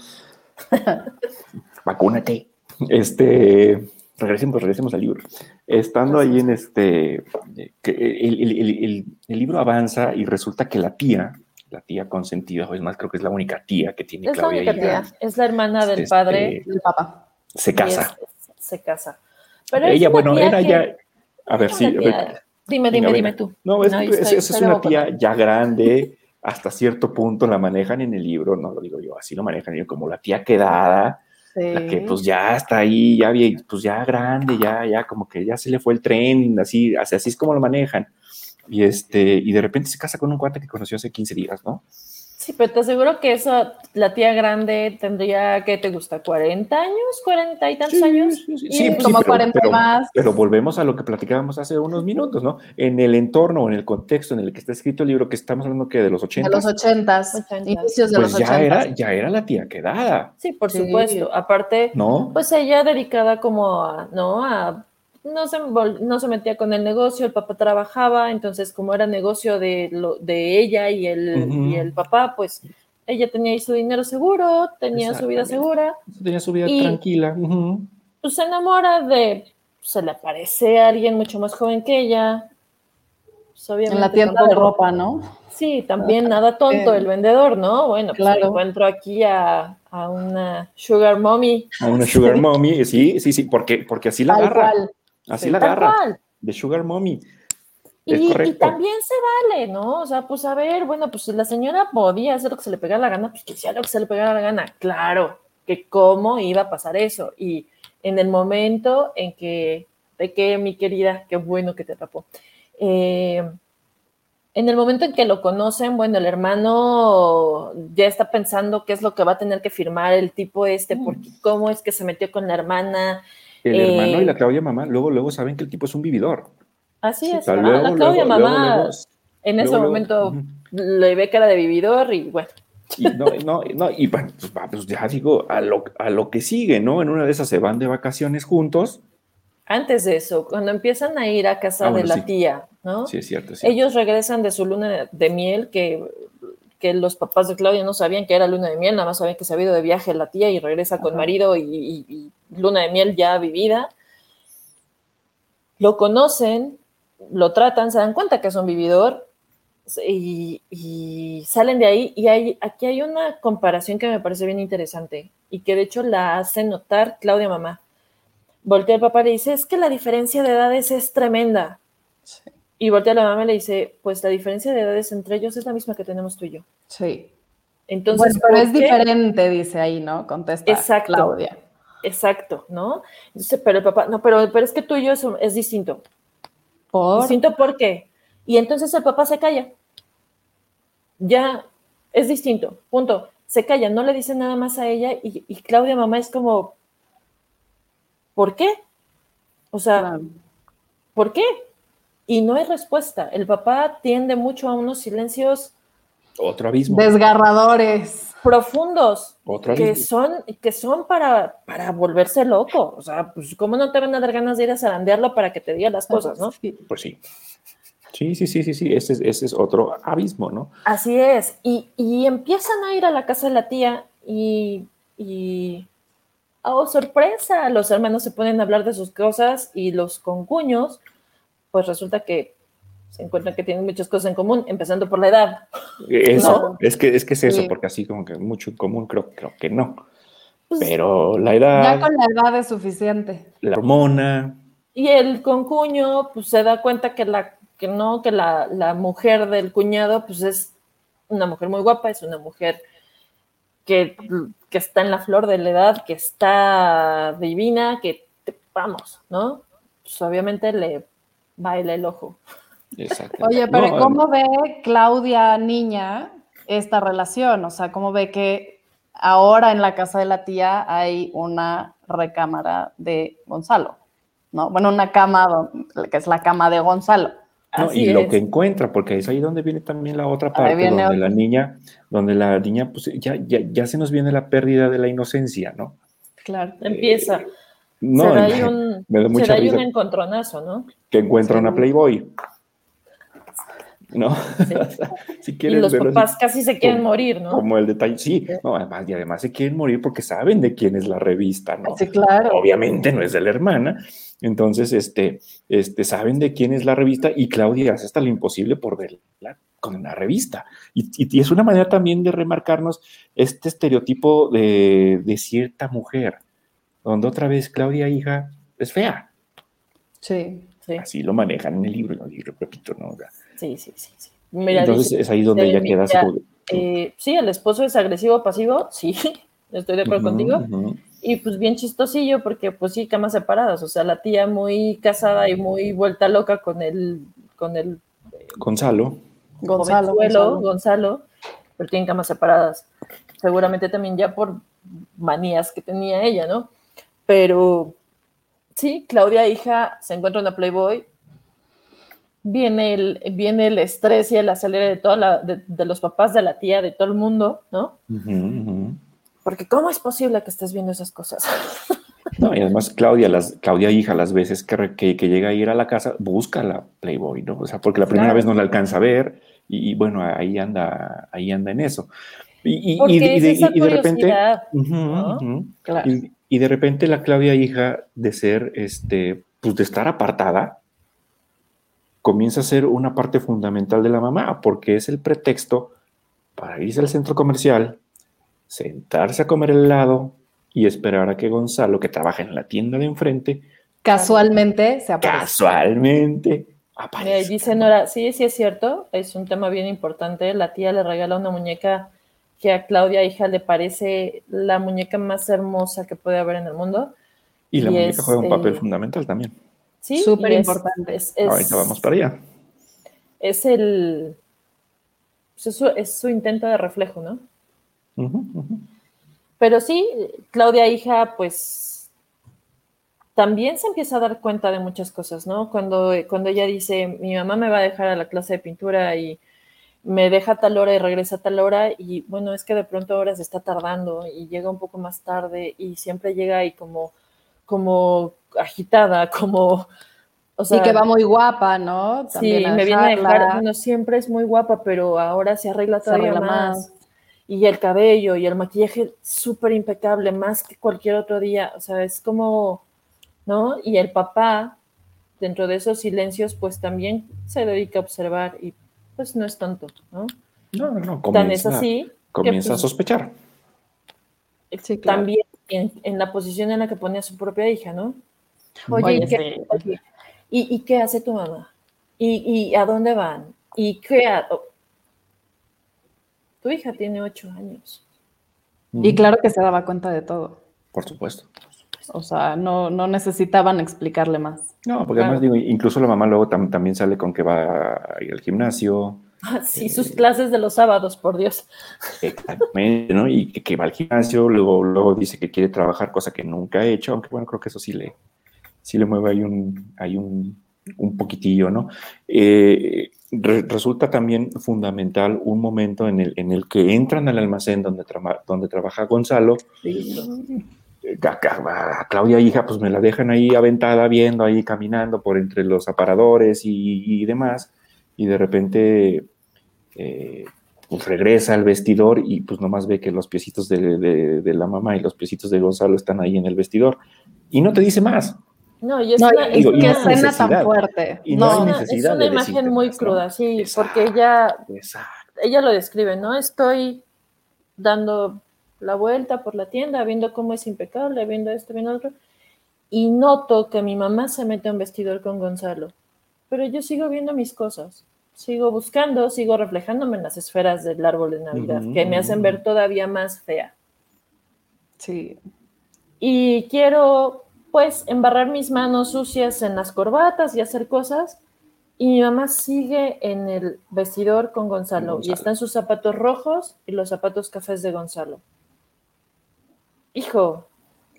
Vacúnate. Este, regresemos, regresemos al libro. Estando ahí en este, que el, libro avanza y resulta que la tía, la tía consentida, o es más, creo que es la única tía que tiene es la única tía, es la hermana del este, padre del papá. Se casa. se casa. Pero ella, bueno, era ya, a ver, sí. Dime, dime, dime tú. No, es, es, es una tía ya grande, hasta cierto punto la manejan en el libro, no lo digo yo, así lo manejan como la tía quedada, la que pues ya está ahí, ya pues ya grande, ya, ya como que ya se le fue el tren, así, así, así es como lo manejan. Y este, y de repente se casa con un cuate que conoció hace 15 días, ¿no? Sí, pero te aseguro que eso, la tía grande tendría, ¿qué te gusta? ¿40 años? ¿40 y tantos años? Sí, sí, sí como pero, 40 más. Pero volvemos a lo que platicábamos hace unos minutos, ¿no? En el entorno, en el contexto en el que está escrito el libro, que estamos hablando que de los 80. De los 80, inicios de pues los ya 80. Era, ya era la tía quedada. Sí, por supuesto. Aparte, ¿no? pues ella dedicada como a, ¿no? A no se, no se metía con el negocio, el papá trabajaba, entonces como era negocio de, lo, de ella y el, y el papá, pues ella tenía ahí su dinero seguro, tenía su vida segura. Tenía su vida tranquila. Pues se enamora de, se le aparece a alguien mucho más joven que ella. Pues, en la tienda de ropa, ¿no? Sí, también nada tonto el vendedor, ¿no? Bueno, pues encuentro aquí a, a, una sugar mommy. A una sugar mommy, sí, sí, sí, porque, porque así la agarra. Así la agarra. De Sugar Mommy. Y, también se vale, ¿no? O sea, pues a ver, bueno, pues si la señora podía hacer lo que se le pegara la gana, pues que hiciera lo que se le pegara la gana. Claro, que cómo iba a pasar eso. Y en el momento en que, de que mi querida, qué bueno que te tapó. Eh, en el momento en que lo conocen, bueno, el hermano ya está pensando qué es lo que va a tener que firmar el tipo este, mm. porque cómo es que se metió con la hermana, el hermano y la eh, Claudia mamá luego, luego saben que el tipo es un vividor. Así es. la Claudia mamá en ese momento le ve cara de vividor y bueno. Y no, no, no, y pues, pues, ya digo, a lo, a lo que sigue, ¿no? En una de esas se van de vacaciones juntos. Antes de eso, cuando empiezan a ir a casa ah, de la tía, ¿no? Sí, es cierto. Ellos regresan de su luna de miel, que, que, los papás de Claudia no sabían que era luna de miel, nada más sabían que se había ido de viaje la tía y regresa con marido y, luna de miel ya vivida, lo conocen, lo tratan, se dan cuenta que es un vividor y, salen de ahí. Y hay, aquí hay una comparación que me parece bien interesante y que de hecho la hace notar Claudia Mamá. Voltea al papá y le dice, es que la diferencia de edades es tremenda. Y voltea a la mamá y le dice, pues la diferencia de edades entre ellos es la misma que tenemos tú y yo. Sí. Entonces, pero es diferente, dice ahí, ¿no? Contesta Exacto. Claudia. Exacto, ¿no? pero el papá, no, pero, pero es que tú y yo es, es distinto. ¿Por? Distinto por qué. Y entonces el papá se calla. Ya es distinto, punto. Se calla, no le dice nada más a ella y, Claudia mamá es como, ¿por qué? O sea, ¿por qué? Y no hay respuesta. El papá tiende mucho a unos silencios. Otro abismo. Desgarradores profundos que son, que son para, para volverse loco. O sea, pues, ¿cómo no te van a dar ganas de ir a zarandearlo para que te diga las cosas, no? Pues sí. Sí, sí, sí, sí, sí, ese es, ese es otro abismo, ¿no? Así es. Y, y, empiezan a ir a la casa de la tía y, y, oh, sorpresa, los hermanos se ponen a hablar de sus cosas y los concuños, pues resulta que se encuentran que tienen muchas cosas en común, empezando por la edad. Eso, es, que, es que es eso, porque así como que mucho en común creo, creo que no. Pues, Pero la edad... Ya con la edad es suficiente. La hormona. Y el concuño, pues se da cuenta que la que no, que la, la mujer del cuñado, pues es una mujer muy guapa, es una mujer que, que, está en la flor de la edad, que está divina, que vamos, ¿no? Pues obviamente le baila el ojo. Oye, pero ¿cómo ve Claudia Niña esta relación? O sea, ¿cómo ve que ahora en la casa de la tía hay una recámara de Gonzalo? ¿No? Bueno, una cama que es la cama de Gonzalo. y lo que encuentra, porque es ahí donde viene también la otra parte, donde la niña, donde la niña, pues ya, ya, ya, se nos viene la pérdida de la inocencia, ¿no? Claro, empieza. No, se da ahí un, me da se mucha da ahí risa un encontronazo, ¿no? que encuentra una Playboy. ¿No? Sí. Si Y quieres los verlo así, papás casi se quieren como- morir, ¿no? Como el detalle, sí, Sí. no, además, y además se quieren morir porque saben de quién es la revista, ¿no? Sí, claro. Obviamente no es de la hermana. Entonces, este, este, saben de quién es la revista y Claudia hace hasta lo imposible por verla con la revista. Y, y- y es una manera también de remarcarnos este estereotipo de, de cierta mujer, donde otra vez Claudia, hija, es fea. Sí. Sí, Así lo manejan en el libro, ¿no? y repito, ¿no? O sea, sí, sí, sí. sí. Mira, Entonces dice, es ahí donde ella queda de- eh, sí, el esposo es agresivo pasivo, sí, estoy de acuerdo contigo. Y pues bien chistosillo porque pues sí, camas separadas, o sea, la tía muy casada y muy vuelta loca con el, con el Gonzalo. Gonzalo. jovenzuelo, Gonzalo. Gonzalo, pero tienen camas separadas. Seguramente también ya por manías que tenía ella, ¿no? Pero sí, Claudia, hija, se encuentra una Playboy. Viene el, viene el estrés y el acelere de, toda la, de, de los papás, de la tía, de todo el mundo, ¿no? Porque ¿cómo es posible que estés viendo esas cosas? No, y además Claudia, las, Claudia hija, las veces que, que, que llega a ir a la casa, busca la Playboy, ¿no? O sea, porque la primera Claro. vez no la alcanza a ver y, y bueno, ahí anda, ahí anda en eso. Y, y- de, repente. Claro. Y, de repente la Claudia hija de ser, este, pues de estar apartada, comienza a ser una parte fundamental de la mamá, porque es el pretexto para irse al centro comercial, sentarse a comer el helado y esperar a que Gonzalo, que trabaja en la tienda de enfrente, Casualmente se aparece. casualmente aparece. dice Nora, sí, sí es cierto, es un tema bien importante. La tía le regala una muñeca que a Claudia, hija, le parece la muñeca más hermosa que puede haber en el mundo. Y la y muñeca es, juega un papel eh, fundamental también. Sí, Súper importante. Es, es- Ahorita vamos para allá. es el. pues es su, es su intento de reflejo, ¿no? Pero sí, Claudia, hija, pues también se empieza a dar cuenta de muchas cosas, ¿no? Cuando, cuando ella dice, mi mamá me va a dejar a la clase de pintura y me deja a tal hora y regresa a tal hora y bueno, es que de pronto ahora se está tardando y llega un poco más tarde y siempre llega ahí como, como agitada, como, o sea, y que va muy guapa, ¿no? sí, También me viene a dejar, bueno, siempre es muy guapa, pero ahora se arregla Se todavía arregla más. más. Y el cabello y el maquillaje súper impecable, más que cualquier otro día. O sea, es como, ¿no? Y el papá, dentro de esos silencios, pues también se dedica a observar y pues no es tonto, ¿no? No, no, no. Tan es así comienza a pues, sospechar. Sí, claro. también en, en la posición en la que pone a su propia hija, ¿no? Oye, Oye, ¿y, qué, oye, ¿y, y qué hace tu mamá? ¿Y, y a dónde van? ¿Y qué? ha- oh, Tu hija tiene ocho años. Y claro que se daba cuenta de todo. Por supuesto. O sea, no, no necesitaban explicarle más. No, porque además digo, incluso la mamá luego tam- también sale con que va a ir al gimnasio, Ah, Sí, sus clases de los sábados, por Dios. exactamente, ¿no? Y que, que va al gimnasio, luego, luego dice que quiere trabajar, cosa que nunca ha hecho, aunque bueno, creo que eso sí le, sí le mueve ahí un, hay un, un poquitillo, ¿no? Eh, re- resulta también fundamental un momento en el, en el que entran al almacén donde, traba- donde trabaja Gonzalo, eh, a, a- a Claudia hija, pues me la dejan ahí aventada, viendo ahí, caminando por entre los aparadores y, y demás, y de repente eh, pues regresa al vestidor y pues nomás ve que los piecitos de, de- de la mamá y los piecitos de Gonzalo están ahí en el vestidor, y no te dice más. No, y es No, una, es y no hay escena tan fuerte. Y no es No, una- necesidad es una de imagen muy más, ¿no? cruda, sí, Exacto. porque ella, Exacto. ella lo describe, ¿no? Estoy dando la vuelta por la tienda, viendo cómo es impecable, viendo esto, viendo otro, y noto que mi mamá se mete a un vestidor con Gonzalo, pero yo sigo viendo mis cosas, sigo buscando, sigo reflejándome en las esferas del árbol de Navidad, que me hacen ver todavía más fea. Sí. y quiero pues embarrar mis manos sucias en las corbatas y hacer cosas. Y mi mamá sigue en el vestidor con Gonzalo, Gonzalo. y están sus zapatos rojos y los zapatos cafés de Gonzalo. Hijo.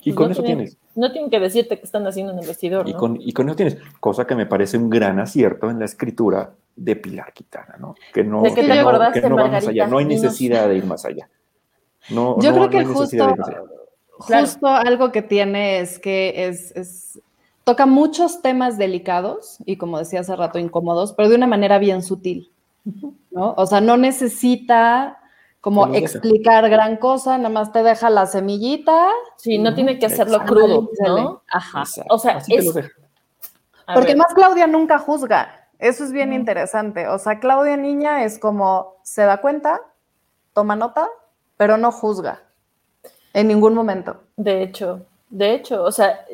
Y con no eso tienen- tienes. No tienen que decirte qué están haciendo en el vestidor, Y ¿no? con, y con eso tienes, cosa que me parece un gran acierto en la escritura de Pilar Quintana, ¿no? Que no, ¿De qué que te no- acordaste, que no va más allá, no hay necesidad de ir más allá. No, Yo no- creo que justo justo algo que tiene es que es, toca muchos temas delicados y como decía hace rato, incómodos, pero de una manera bien sutil, ¿no? O sea, no necesita como explicar gran cosa, nada más te deja la semillita. Sí, no tiene que hacerlo crudo, ¿no? Ajá. O sea, es, porque más Claudia nunca juzga. Eso es bien interesante. O sea, Claudia niña es como se da cuenta, toma nota, pero no juzga en ningún momento. De hecho, de hecho, o sea,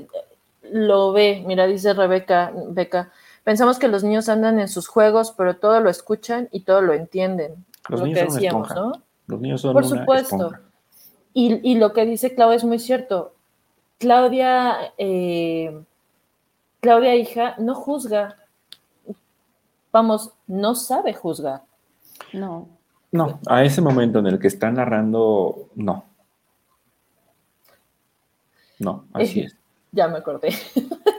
lo ve, mira, dice Rebeca, Beca, pensamos que los niños andan en sus juegos, pero todo lo escuchan y todo lo entienden. Los niños que decíamos, ¿no? Los niños son Por supuesto. Y, y, lo que dice Claudia es muy cierto. Claudia, eh, Claudia hija, no juzga. Vamos, no sabe juzgar. No. No, a ese momento en el que está narrando, no. No, así es. Ya me acordé.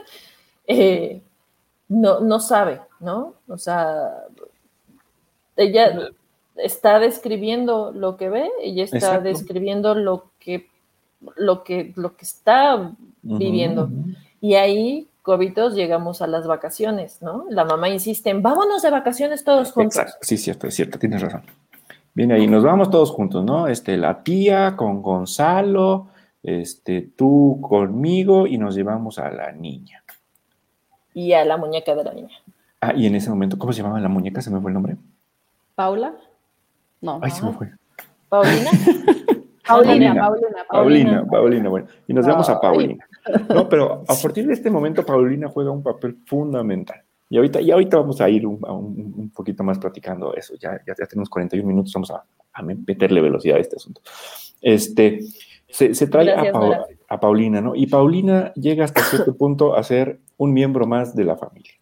Eh, no, no sabe, ¿no? O sea, ella está describiendo lo que ve, ella está describiendo lo que, lo que, lo que está viviendo. Y ahí, cobitos, llegamos a las vacaciones, ¿no? La mamá insiste en, vámonos de vacaciones todos juntos. Exacto, sí, cierto, es cierto, tienes razón. Viene ahí, nos vamos todos juntos, ¿no? Este, la tía con Gonzalo, este, tú conmigo y nos llevamos a la niña. Y a la muñeca de la niña. Ah, y en ese momento, ¿cómo se llamaba la muñeca? ¿Se me fue el nombre? ¿Paula? No. Ay, se me fue. ¿Paulina? Paulina, Paulina, Paulina, Paulina, bueno. Y nos vamos a Paulina. No, pero a partir de este momento, Paulina juega un papel fundamental. Y ahorita, y ahorita vamos a ir un, un, poquito más platicando eso. Ya, ya, tenemos 41 minutos, vamos a, a, meterle velocidad a este asunto. Este, se, trae a, Paulina, ¿no? Y Paulina llega hasta cierto punto a ser un miembro más de la familia.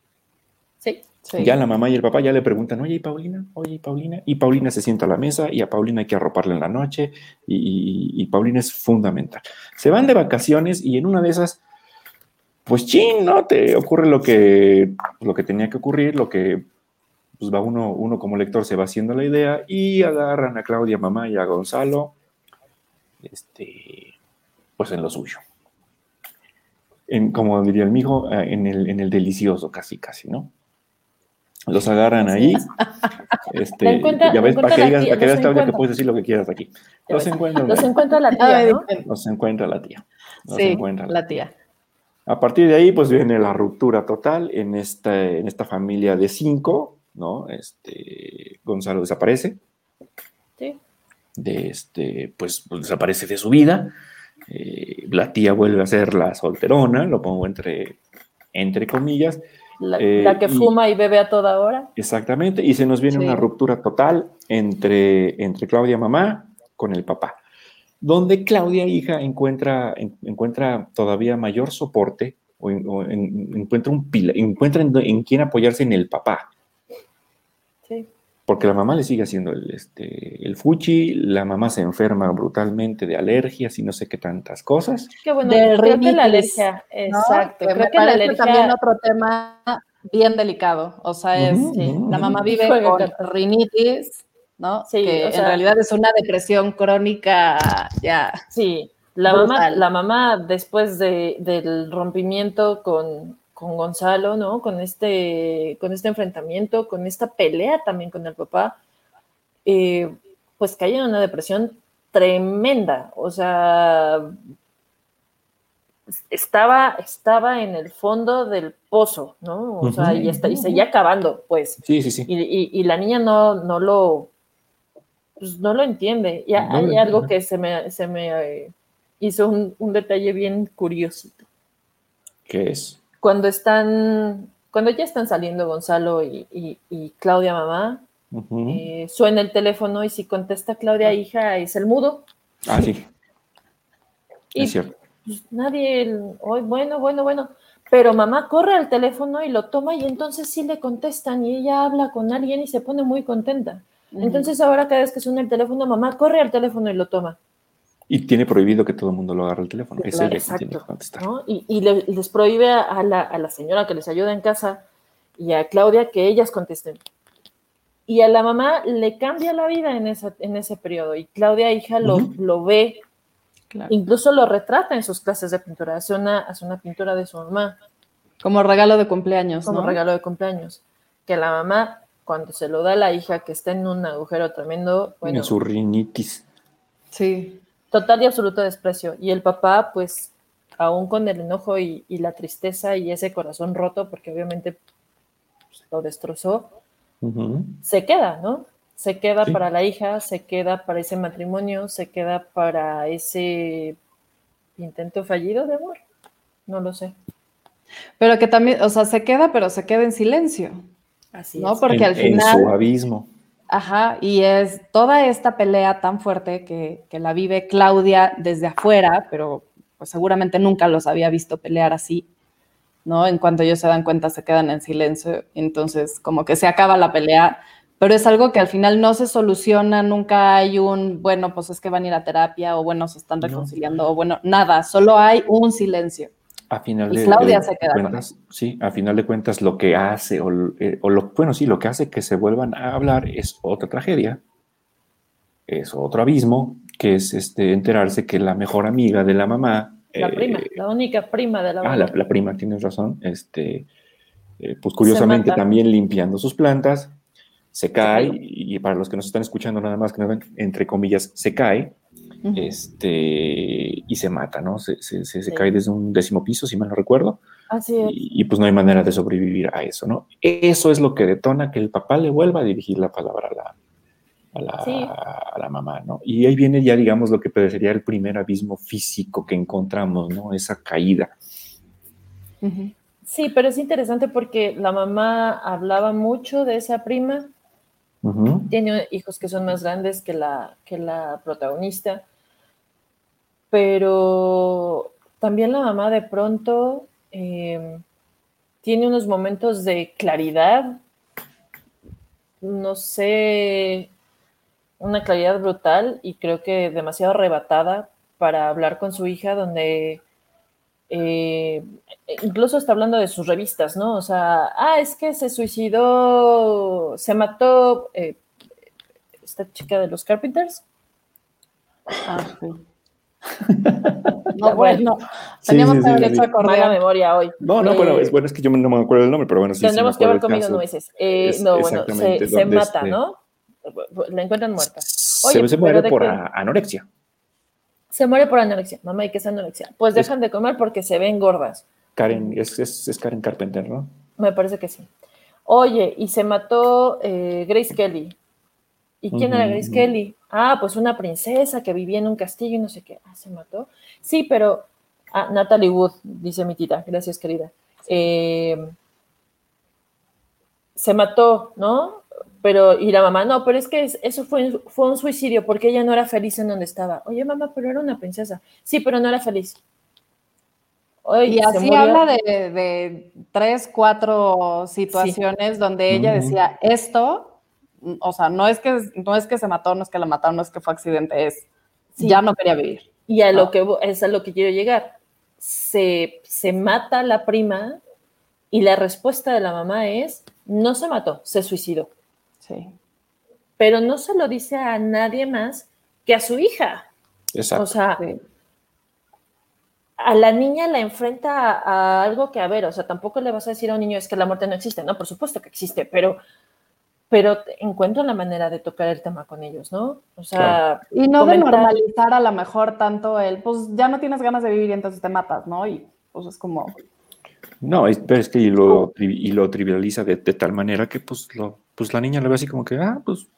Ya la mamá y el papá ya le preguntan, oye, Paulina? Oye, Paulina? Y Paulina se sienta a la mesa y a Paulina hay que arroparla en la noche y, Paulina es fundamental. Se van de vacaciones y en una de esas, pues chin, ¿no? Te ocurre lo que, lo que tenía que ocurrir, lo que pues va uno, uno como lector se va haciendo la idea y agarran a Claudia, mamá y a Gonzalo este, pues en lo suyo. En, como diría el mijo, eh, en el, en el delicioso, casi, casi, ¿no? Los agarran ahí. Este, ya ves, para que digas, para que veas, que puedes decir lo que quieras aquí. Los encuentra, los encuentra la tía, ¿no? Los encuentra la tía. Los sí, encuentra la tía. A partir de ahí, pues viene la ruptura total en esta, en esta familia de cinco, ¿no? Este, Gonzalo desaparece. Sí de este, pues, pues, desaparece de su vida. Eh, la tía vuelve a ser la solterona, lo pongo entre, entre comillas. La, eh, que fuma y bebe a toda hora. Exactamente, y se nos viene una ruptura total entre, entre Claudia mamá con el papá, donde Claudia hija encuentra, encuentra todavía mayor soporte o, encuentra un pila, encuentra en, en quién apoyarse en el papá. Porque la mamá le sigue haciendo el, este, el fuchi, la mamá se enferma brutalmente de alergias y no sé qué tantas cosas. Qué bueno, creo que la alergia, exacto. creo que la alergia... también otro tema bien delicado, o sea, es, la mamá vive con rinitis, ¿no? Sí, que en realidad es una depresión crónica ya. Sí, la mamá, la mamá después de, del rompimiento con, con Gonzalo, ¿no? Con este, con este enfrentamiento, con esta pelea también con el papá, eh, pues cae en una depresión tremenda. O sea, estaba, estaba en el fondo del pozo, ¿no? O sea, y, está, y seguía acabando, pues. Sí, sí, sí. Y, la niña no, no lo, pues no lo entiende. Y hay algo que se me, se me eh, hizo un, un detalle bien curiosito. ¿Qué es? Cuando están, cuando ya están saliendo Gonzalo y, Claudia mamá, eh, suena el teléfono y si contesta Claudia ah. hija es el mudo. Ah, sí. es cierto. Pues, nadie, hoy bueno, bueno, bueno. Pero mamá corre al teléfono y lo toma y entonces sí le contestan y ella habla con alguien y se pone muy contenta. Entonces ahora cada vez que suena el teléfono, mamá corre al teléfono y lo toma. Y tiene prohibido que todo el mundo lo agarre el teléfono. Es ella tiene que contestar. Y, les prohíbe a la, señora que les ayuda en casa y a Claudia que ellas contesten. Y a la mamá le cambia la vida en, esa, en ese periodo. Y Claudia, hija, lo, lo ve Incluso lo retrata en sus clases de pintura, hace una, hace una pintura de su mamá. Como regalo de cumpleaños. Como regalo de cumpleaños. Que la mamá, cuando se lo da a la hija que está en un agujero tremendo. Bueno, en su rinitis. Sí. Total y absoluto desprecio. Y el papá, pues, aún con el enojo y, la tristeza y ese corazón roto, porque obviamente pues, lo destrozó, se queda, ¿no? Se queda para la hija, se queda para ese matrimonio, se queda para ese intento fallido de amor. No lo sé. Pero que también, o sea, se queda, pero se queda en silencio. Así ¿no? Porque al final. En su abismo. Ajá, y es toda esta pelea tan fuerte que, que, la vive Claudia desde afuera, pero pues seguramente nunca los había visto pelear así, ¿no? En cuanto ellos se dan cuenta se quedan en silencio, entonces como que se acaba la pelea, pero es algo que al final no se soluciona, nunca hay un, bueno, pues es que van a ir a terapia, o bueno, se están reconciliando, o bueno, nada, solo hay un silencio. A final de, cuentas, sí, a final de cuentas lo que hace, o, eh, o, lo, bueno, sí, lo que hace que se vuelvan a hablar es otra tragedia, es otro abismo, que es este, enterarse que la mejor amiga de la mamá... La prima, eh, la única prima de la mamá. Ah, la, prima, tienes razón. Este, eh, pues curiosamente también limpiando sus plantas, se cae, y para los que nos están escuchando nada más que ven, entre comillas, se cae, este, y se mata, ¿no? Se, se, se, cae desde un décimo piso, si mal no recuerdo. Así es. Y, pues no hay manera de sobrevivir a eso, ¿no? Eso es lo que detona que el papá le vuelva a dirigir la palabra a la, a la, a la, mamá, ¿no? Y ahí viene ya, digamos, lo que sería el primer abismo físico que encontramos, ¿no? Esa caída. Sí, pero es interesante porque la mamá hablaba mucho de esa prima, tiene hijos que son más grandes que la, que la protagonista, pero también la mamá de pronto eh, tiene unos momentos de claridad, no sé, una claridad brutal y creo que demasiado arrebatada para hablar con su hija, donde eh, incluso está hablando de sus revistas, ¿no? O sea, ah, es que se suicidó, se mató eh, esta chica de los Carpenters. Ah, sí. No, bueno, teníamos que haber hecho acordar memoria hoy. No, no, bueno, es bueno, es que yo no me acuerdo el nombre, pero bueno, sí. Tendremos que haber comido nueces. Eh, no, bueno, se, se mata, este ¿no? la encuentran muerta. se, muere por anorexia. Se muere por anorexia. Mamá, ¿y qué es anorexia? Pues dejan de comer porque se ven gordas. Karen, es, es, Karen Carpenter, ¿no? Me parece que sí. Oye, y se mató eh, Grace Kelly. ¿Y quién era Grace Kelly? Ah, pues una princesa que vivía en un castillo y no sé qué. Ah, se mató. Sí, pero. Ah, Natalie Wood, dice mi tita. Gracias, querida. Eh, se mató, ¿no? Pero, y la mamá, no, pero es que eso fue, fue un suicidio porque ella no era feliz en donde estaba. Oye, mamá, pero era una princesa. Sí, pero no era feliz. y así habla de, tres, cuatro situaciones donde ella decía, esto, o sea, no es, que, no es que se mató, no es que la mataron, no es que fue accidente, es, ya no quería vivir. Y a lo que es a lo que quiero llegar. Se, se mata la prima y la respuesta de la mamá es, no se mató, se suicidó. Sí. Pero no se lo dice a nadie más que a su hija. Exacto. O sea, a la niña la enfrenta a, algo que, a ver, o sea, tampoco le vas a decir a un niño es que la muerte no existe, ¿no? Por supuesto que existe, pero, pero encuentran la manera de tocar el tema con ellos, ¿no? O sea. Y no de normalizar a lo mejor tanto el, pues ya no tienes ganas de vivir y entonces te matas, ¿no? Y pues es como. No, es, pero es que y lo, y lo trivializa de, tal manera que pues, lo, pues la niña lo ve así como que, ah, pues...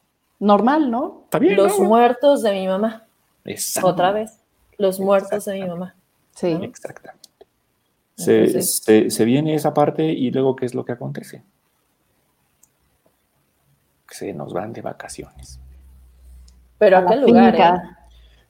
Normal, ¿no? Está bien. Los muertos de mi mamá. Exacto. Otra vez. Los muertos de mi mamá. Sí. Exactamente. Se, se, se, viene esa parte y luego, ¿qué es lo que acontece? Se nos van de vacaciones. Pero a, qué lugar, ¿eh?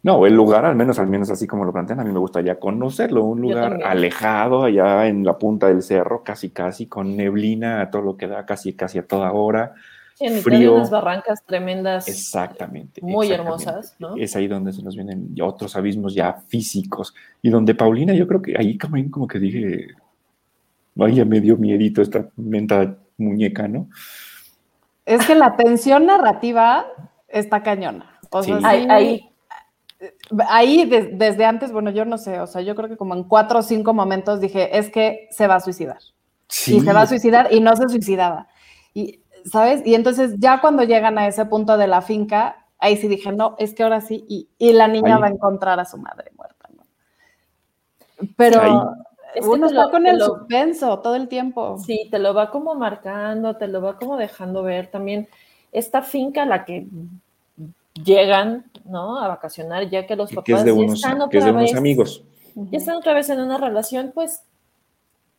No, el lugar, al menos, al menos así como lo plantean, a mí me gustaría conocerlo, un lugar alejado allá en la punta del cerro, casi casi, con neblina a todo lo que da, casi casi a toda hora. Sí, en frío. de unas barrancas tremendas. Exactamente. Muy hermosas, ¿no? Es ahí donde se nos vienen otros abismos ya físicos. Y donde Paulina, yo creo que ahí como, como que dije, vaya, me dio miedito esta menta muñeca, ¿no? Es que la tensión narrativa está cañona. O sea, ahí ahí desde antes, bueno, yo no sé, o sea, yo creo que como en cuatro o cinco momentos dije, es que se va a suicidar. Sí. Y se va a suicidar y no se suicidaba. Y, ¿sabes? Y entonces ya cuando llegan a ese punto de la finca, ahí sí dije, no, es que ahora sí, y, la niña va a encontrar a su madre muerta. ¿no? Pero uno está con el suspenso todo el tiempo. Sí, te lo va como marcando, te lo va como dejando ver también. Esta finca a la que llegan, ¿no? A vacacionar, ya que los papás de están otra vez, amigos. Ya están otra vez en una relación, pues,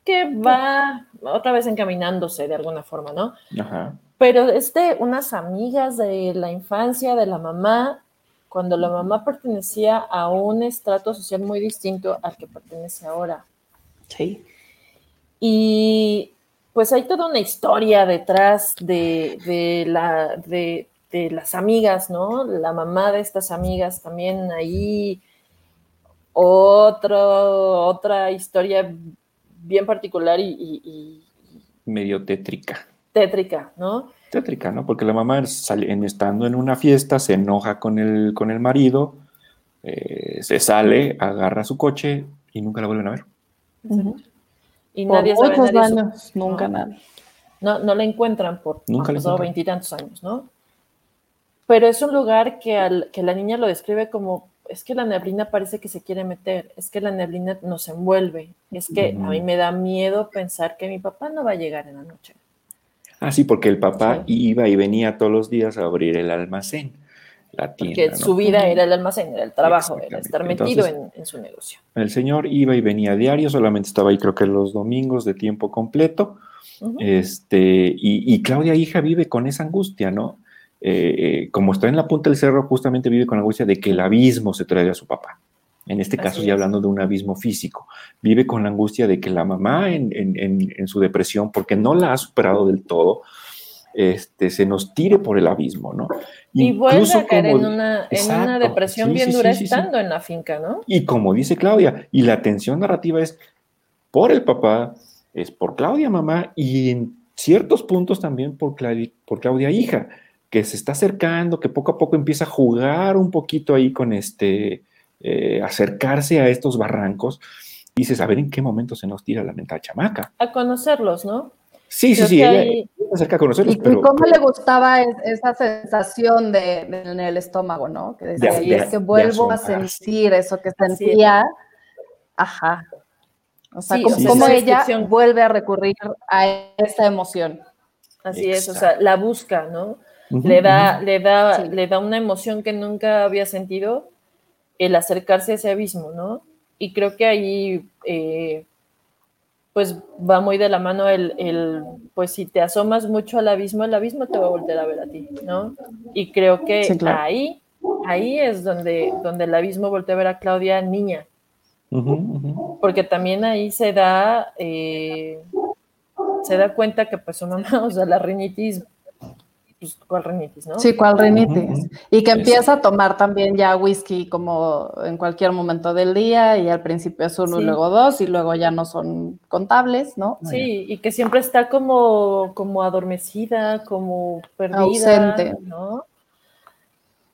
que va otra vez encaminándose de alguna forma, ¿no? Ajá. Pero es de unas amigas de la infancia, de la mamá, cuando la mamá pertenecía a un estrato social muy distinto al que pertenece ahora. Sí. Y pues hay toda una historia detrás de, la, de, las amigas, ¿no? La mamá de estas amigas también ahí. Otro, otra historia bien particular y, medio tétrica. Tétrica, ¿no? Tétrica, ¿no? Porque la mamá estando en una fiesta se enoja con el, con el marido, eh, se sale, agarra su coche y nunca la vuelven a ver. Y nadie sabe nadie años, nunca nada. No, no la encuentran por nunca pasado veintitantos años, ¿no? Pero es un lugar que, al, que la niña lo describe como es que la neblina parece que se quiere meter, es que la neblina nos envuelve, es que a mí me da miedo pensar que mi papá no va a llegar en la noche. Ah, sí, porque el papá iba y venía todos los días a abrir el almacén, la tienda. Porque su vida era el almacén, era el trabajo, era estar metido en, su negocio. El señor iba y venía diario, solamente estaba ahí creo que los domingos de tiempo completo. este, y, y Claudia, hija, vive con esa angustia, ¿no? Eh, eh, como está en la punta del cerro, justamente vive con la angustia de que el abismo se trae a su papá. En este caso, ya hablando de un abismo físico. Vive con la angustia de que la mamá en, su depresión, porque no la ha superado del todo, este, se nos tire por el abismo, ¿no? Y vuelve a caer en, una, depresión bien dura estando en la finca, ¿no? Y como dice Claudia, y la tensión narrativa es por el papá, es por Claudia mamá, y en ciertos puntos también por, por Claudia hija que se está acercando, que poco a poco empieza a jugar un poquito ahí con este, eh, acercarse a estos barrancos, y dices, a ver en qué momento se nos tira la mental chamaca. A conocerlos, ¿no? Sí, sí, sí, ella, se acerca a conocerlos. ¿Y, cómo le gustaba esa sensación de, en el estómago, no? Que decía, y es que vuelvo a sentir eso que sentía. Ajá. O sea, cómo, ella vuelve a recurrir a esa emoción. Así es, o sea, la busca, ¿no? le, da, le, da, le da una emoción que nunca había sentido el acercarse a ese abismo, ¿no? Y creo que ahí, eh, pues va muy de la mano el, pues si te asomas mucho al abismo, el abismo te va a volver a ver a ti, ¿no? Y creo que ahí, ahí es donde, donde el abismo voltea a ver a Claudia niña. Porque también ahí se da, eh, se da cuenta que pues su mamá, o sea, la rinitis pues, cuál rinitis, ¿no? Sí, cuál rinitis. Y que empieza a tomar también ya whisky como en cualquier momento del día y al principio es uno y luego dos y luego ya no son contables, ¿no? Sí, y que siempre está como, como adormecida, como perdida, Ausente. ¿no?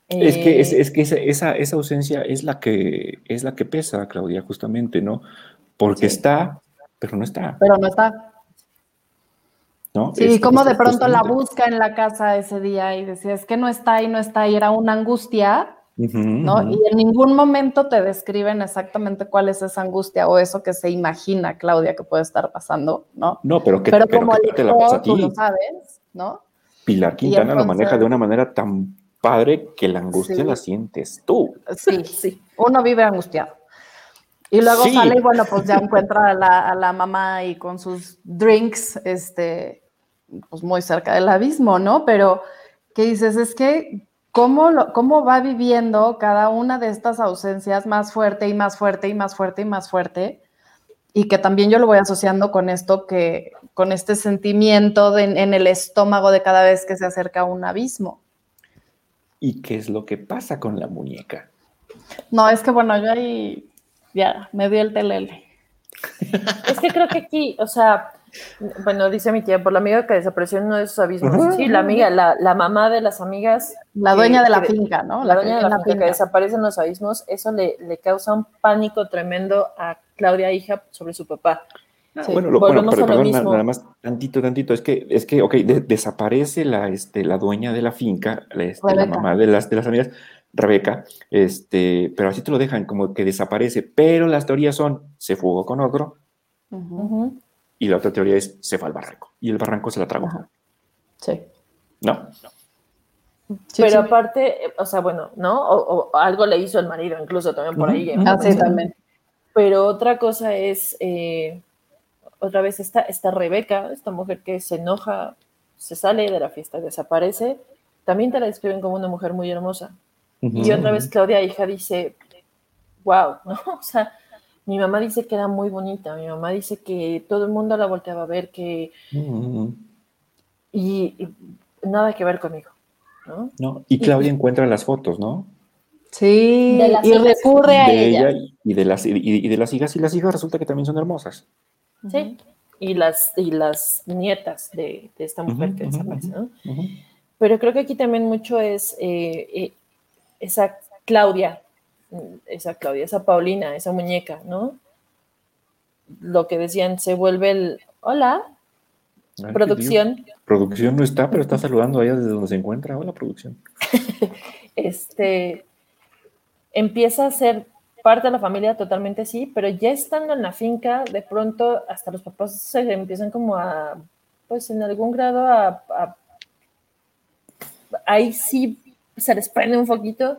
Es que, es, eh, que esa, esa, ausencia es la que es la que pesa, Claudia, justamente, ¿no? Porque está, pero no está. Pero no está. Sí, y como de pronto la busca en la casa ese día y decía, es que no está ahí, no está ahí, era una angustia, ¿no? Y en ningún momento te describen exactamente cuál es esa angustia o eso que se imagina Claudia que puede estar pasando, ¿no? No, pero que, pero, como te la pasa a ti. tú lo sabes, ¿no? Pilar Quintana lo maneja de una manera tan padre que la angustia la sientes tú. Sí, sí, uno vive angustiado. Y luego sale y bueno, pues ya encuentra a la, a la, mamá y con sus drinks, este, pues muy cerca del abismo, ¿no? Pero ¿qué dices, es que cómo, cómo va viviendo cada una de estas ausencias más fuerte y más fuerte y más fuerte y más fuerte, y que también yo lo voy asociando con esto, que con este sentimiento en el estómago de cada vez que se acerca a un abismo. ¿Y qué es lo que pasa con la muñeca? No, es que bueno, yo ahí ya me dio el telele. Es que creo que aquí, o sea, Bueno, dice mi tía, por la amiga que desapareció en uno de esos abismos. Sí, la amiga, la, la, mamá de las amigas. La dueña de la finca, ¿no? La, dueña de la, finca, que desaparece en los abismos, eso le, le, causa un pánico tremendo a Claudia, hija, sobre su papá. Ah, bueno, lo, bueno pero, perdón, nada más tantito, tantito, es que, es que, ok, de, desaparece la, este, la dueña de la finca, este, la mamá de las, de las amigas, Rebeca, este, pero así te lo dejan como que desaparece, pero las teorías son, se fugó con otro, uh -huh. Y la otra teoría es, se fue al barranco, y el barranco se la tragó. Sí. No, no. Sí, pero sí. aparte, o sea, bueno, ¿no? O, o, algo le hizo el marido, incluso también por ahí. Ah, sí, también. Pero otra cosa es, eh, otra vez, esta, esta Rebeca, esta mujer que se enoja, se sale de la fiesta, desaparece, también te la describen como una mujer muy hermosa. Uh -huh. Y otra vez Claudia, hija, dice, wow, ¿no? O sea, mi mamá dice que era muy bonita, mi mamá dice que todo el mundo la volteaba a ver, que... Uh -huh. y, y, nada que ver conmigo, ¿no? no y Claudia y, encuentra las fotos, ¿no? Sí, y recurre a de ella. ella y, de las, y, y, de las hijas, y las hijas resulta que también son hermosas. Sí, uh -huh. y, las, y las nietas de, de esta mujer uh -huh, que desaparece, ¿no? Pero creo que aquí también mucho es... Eh, eh, esa Claudia, esa Claudia, esa Paulina, esa muñeca, ¿no? Lo que decían, se vuelve el, hola, Ay, producción. Producción no está, pero está saludando a ella desde donde se encuentra. Hola, producción. este, empieza a ser parte de la familia totalmente sí, pero ya estando en la finca, de pronto hasta los papás se empiezan como a, pues en algún grado a, a ahí sí se les prende un poquito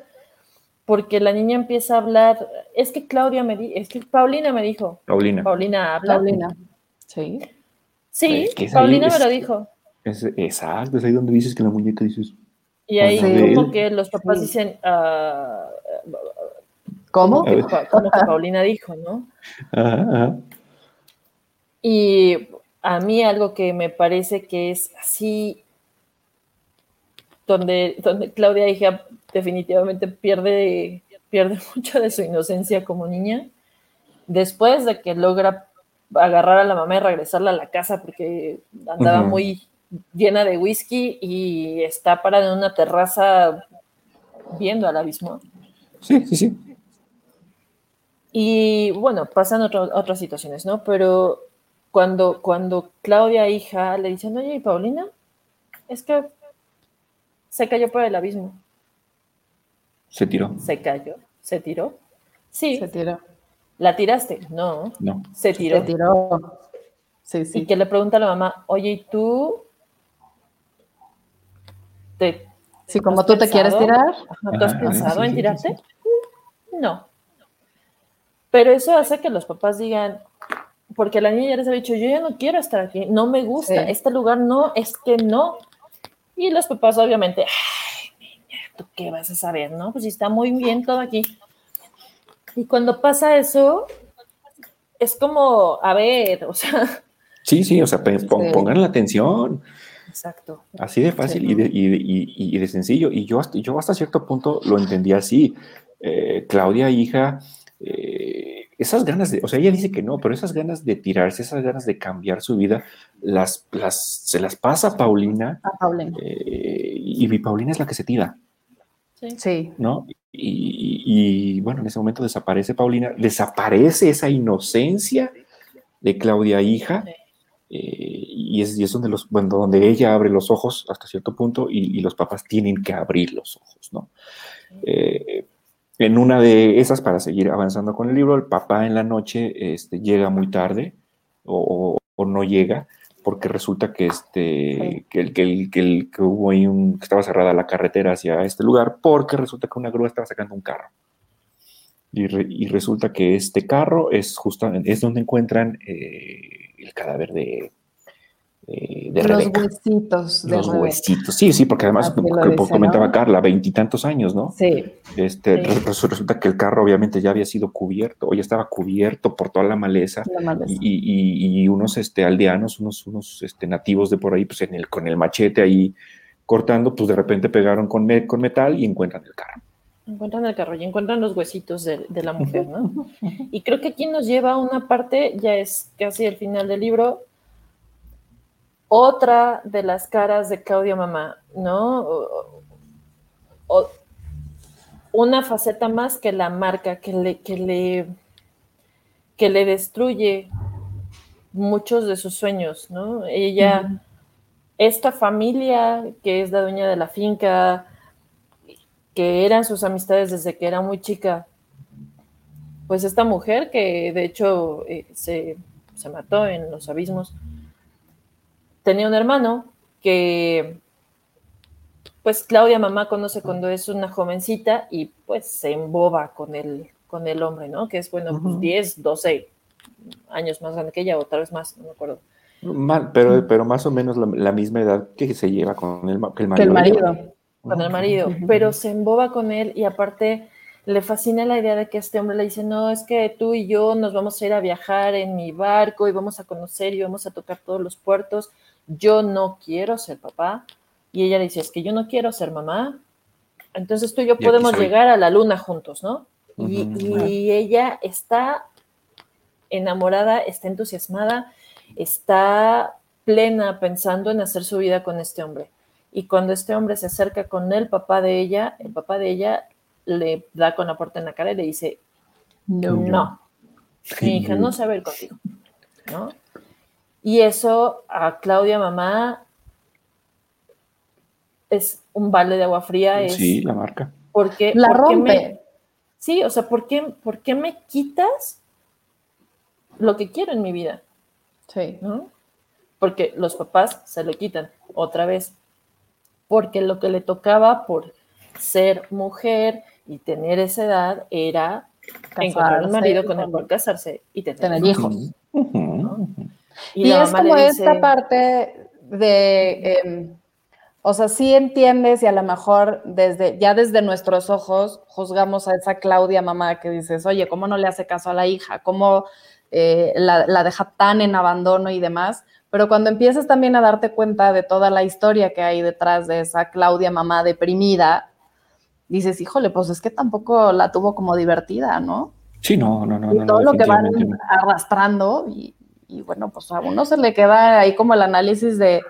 porque la niña empieza a hablar. Es que Claudia me dijo, es que Paulina me dijo. Paulina. Paulina habla. Paulina. Sí. Sí, es que Paulina me lo dijo. Es, exacto, es ahí donde dices que la muñeca dice eso. Y ahí sí. como que los papás sí. dicen, uh, ¿cómo? Como que, como que Paulina dijo, ¿no? Ajá, ajá. Y a mí algo que me parece que es así donde, donde Claudia hija definitivamente pierde, pierde mucho de su inocencia como niña, después de que logra agarrar a la mamá y regresarla a la casa porque andaba uh -huh. muy llena de whisky y está parada en una terraza viendo al abismo. Sí, sí, sí. Y bueno, pasan otro, otras situaciones, ¿no? Pero cuando, cuando Claudia, hija, le dicen, oye, ¿y Paulina? Es que se cayó por el abismo. Se tiró. Se cayó. ¿Se tiró? Sí. Se tiró. ¿La tiraste? No. No. Se tiró. Se tiró. Sí, sí. Y que le pregunta a la mamá, oye, ¿y tú? Te, sí, como tú pensado? te quieres tirar. ¿Tú has pensado sí, en tirarte? Sí, no. Pero eso hace que los papás digan, porque la niña ya les ha dicho, yo ya no quiero estar aquí, no me gusta, este lugar no, es que no, y los papás, obviamente, ¿tú qué vas a saber, no? Pues está muy bien todo aquí. Y cuando pasa eso, es como, a ver, o sea. Sí, sí, o sea, pongan la atención. Exacto. Así de fácil sí, y, de, y, y, y, de, sencillo. Y yo hasta, yo hasta cierto punto lo entendí así. Eh, Claudia, hija, eh, esas ganas de, o sea, ella dice que no, pero esas ganas de tirarse, esas ganas de cambiar su vida, las, las, se las pasa a Paulina. A Paulina. Eh, y, Paulina es la que se tira. Sí. ¿No? Y, y, bueno, en ese momento desaparece Paulina, desaparece esa inocencia de Claudia, hija. Sí. Eh, y, es, y es donde, los, bueno, donde ella abre los ojos hasta cierto punto y, y los papás tienen que abrir los ojos, ¿no? Sí. Eh, en una de esas, para seguir avanzando con el libro, el papá en la noche este, llega muy tarde o, o, no llega, porque resulta que, este, que, el, que, el, que, el, que hubo ahí un, que estaba cerrada la carretera hacia este lugar, porque resulta que una grúa estaba sacando un carro. Y, re, y resulta que este carro es, justamente, es donde encuentran eh, el cadáver de, eh, de los Rebeca. huesitos. De los Rebeca. huesitos, sí, sí, porque además, como dice, comentaba ¿no? Carla, veintitantos años, ¿no? Sí. Este, sí. Resulta que el carro obviamente ya había sido cubierto, o ya estaba cubierto por toda la maleza, la maleza. Y, y, y, unos este, aldeanos, unos, unos este, nativos de por ahí, pues en el, con el machete ahí cortando, pues de repente pegaron con, me, con metal y encuentran el carro. Encuentran el carro y encuentran los huesitos de, de la mujer, ¿no? y creo que aquí nos lleva a una parte, ya es casi el final del libro, otra de las caras de Claudia Mamá, ¿no? una faceta más que la marca, que le, que le, que le destruye muchos de sus sueños, ¿no? Ella, esta familia que es la dueña de la finca, que eran sus amistades desde que era muy chica, pues esta mujer que de hecho eh, se, se mató en los abismos, tenía un hermano que pues Claudia mamá conoce cuando es una jovencita y pues se emboba con el, con el hombre, ¿no? Que es, bueno, pues 10, 12 años más grande que ella, o tal vez más, no me acuerdo. Mal, pero, pero más o menos la, misma edad que se lleva con el, que el marido. el marido. Con el marido, pero se emboba con él y aparte le fascina la idea de que este hombre le dice, no, es que tú y yo nos vamos a ir a viajar en mi barco y vamos a conocer y vamos a tocar todos los puertos. Yo no quiero ser papá. Y ella le dice, es que yo no quiero ser mamá. Entonces tú y yo podemos llegar a la luna juntos, ¿no? y, ella está enamorada, está entusiasmada, está plena pensando en hacer su vida con este hombre. Y cuando este hombre se acerca con el papá de ella, el papá de ella le da con la puerta en la cara y le dice, no, no, mi hija no sabe ir contigo, ¿no? Y eso a Claudia mamá es un balde de agua fría. Es sí, la marca. Porque, la rompe. sí, o sea, ¿por qué, ¿por qué me quitas lo que quiero en mi vida? Sí. ¿no? Porque los papás se lo quitan otra vez. Porque lo que le tocaba por ser mujer y tener esa edad era encontrar un marido con el cual casarse y tener, hijos. Y, es como esta parte de, em, o sea, sí entiendes y a lo mejor desde, ya desde nuestros ojos juzgamos a esa Claudia mamá que dices, oye, ¿cómo no le hace caso a la hija? ¿Cómo eh, la, la, deja tan en abandono y demás? Pero cuando empiezas también a darte cuenta de toda la historia que hay detrás de esa Claudia mamá deprimida, dices, híjole, pues es que tampoco la tuvo como divertida, ¿no? Sí, no, no, no. Y todo lo que van arrastrando y, y, bueno, pues a uno se le queda ahí como el análisis de,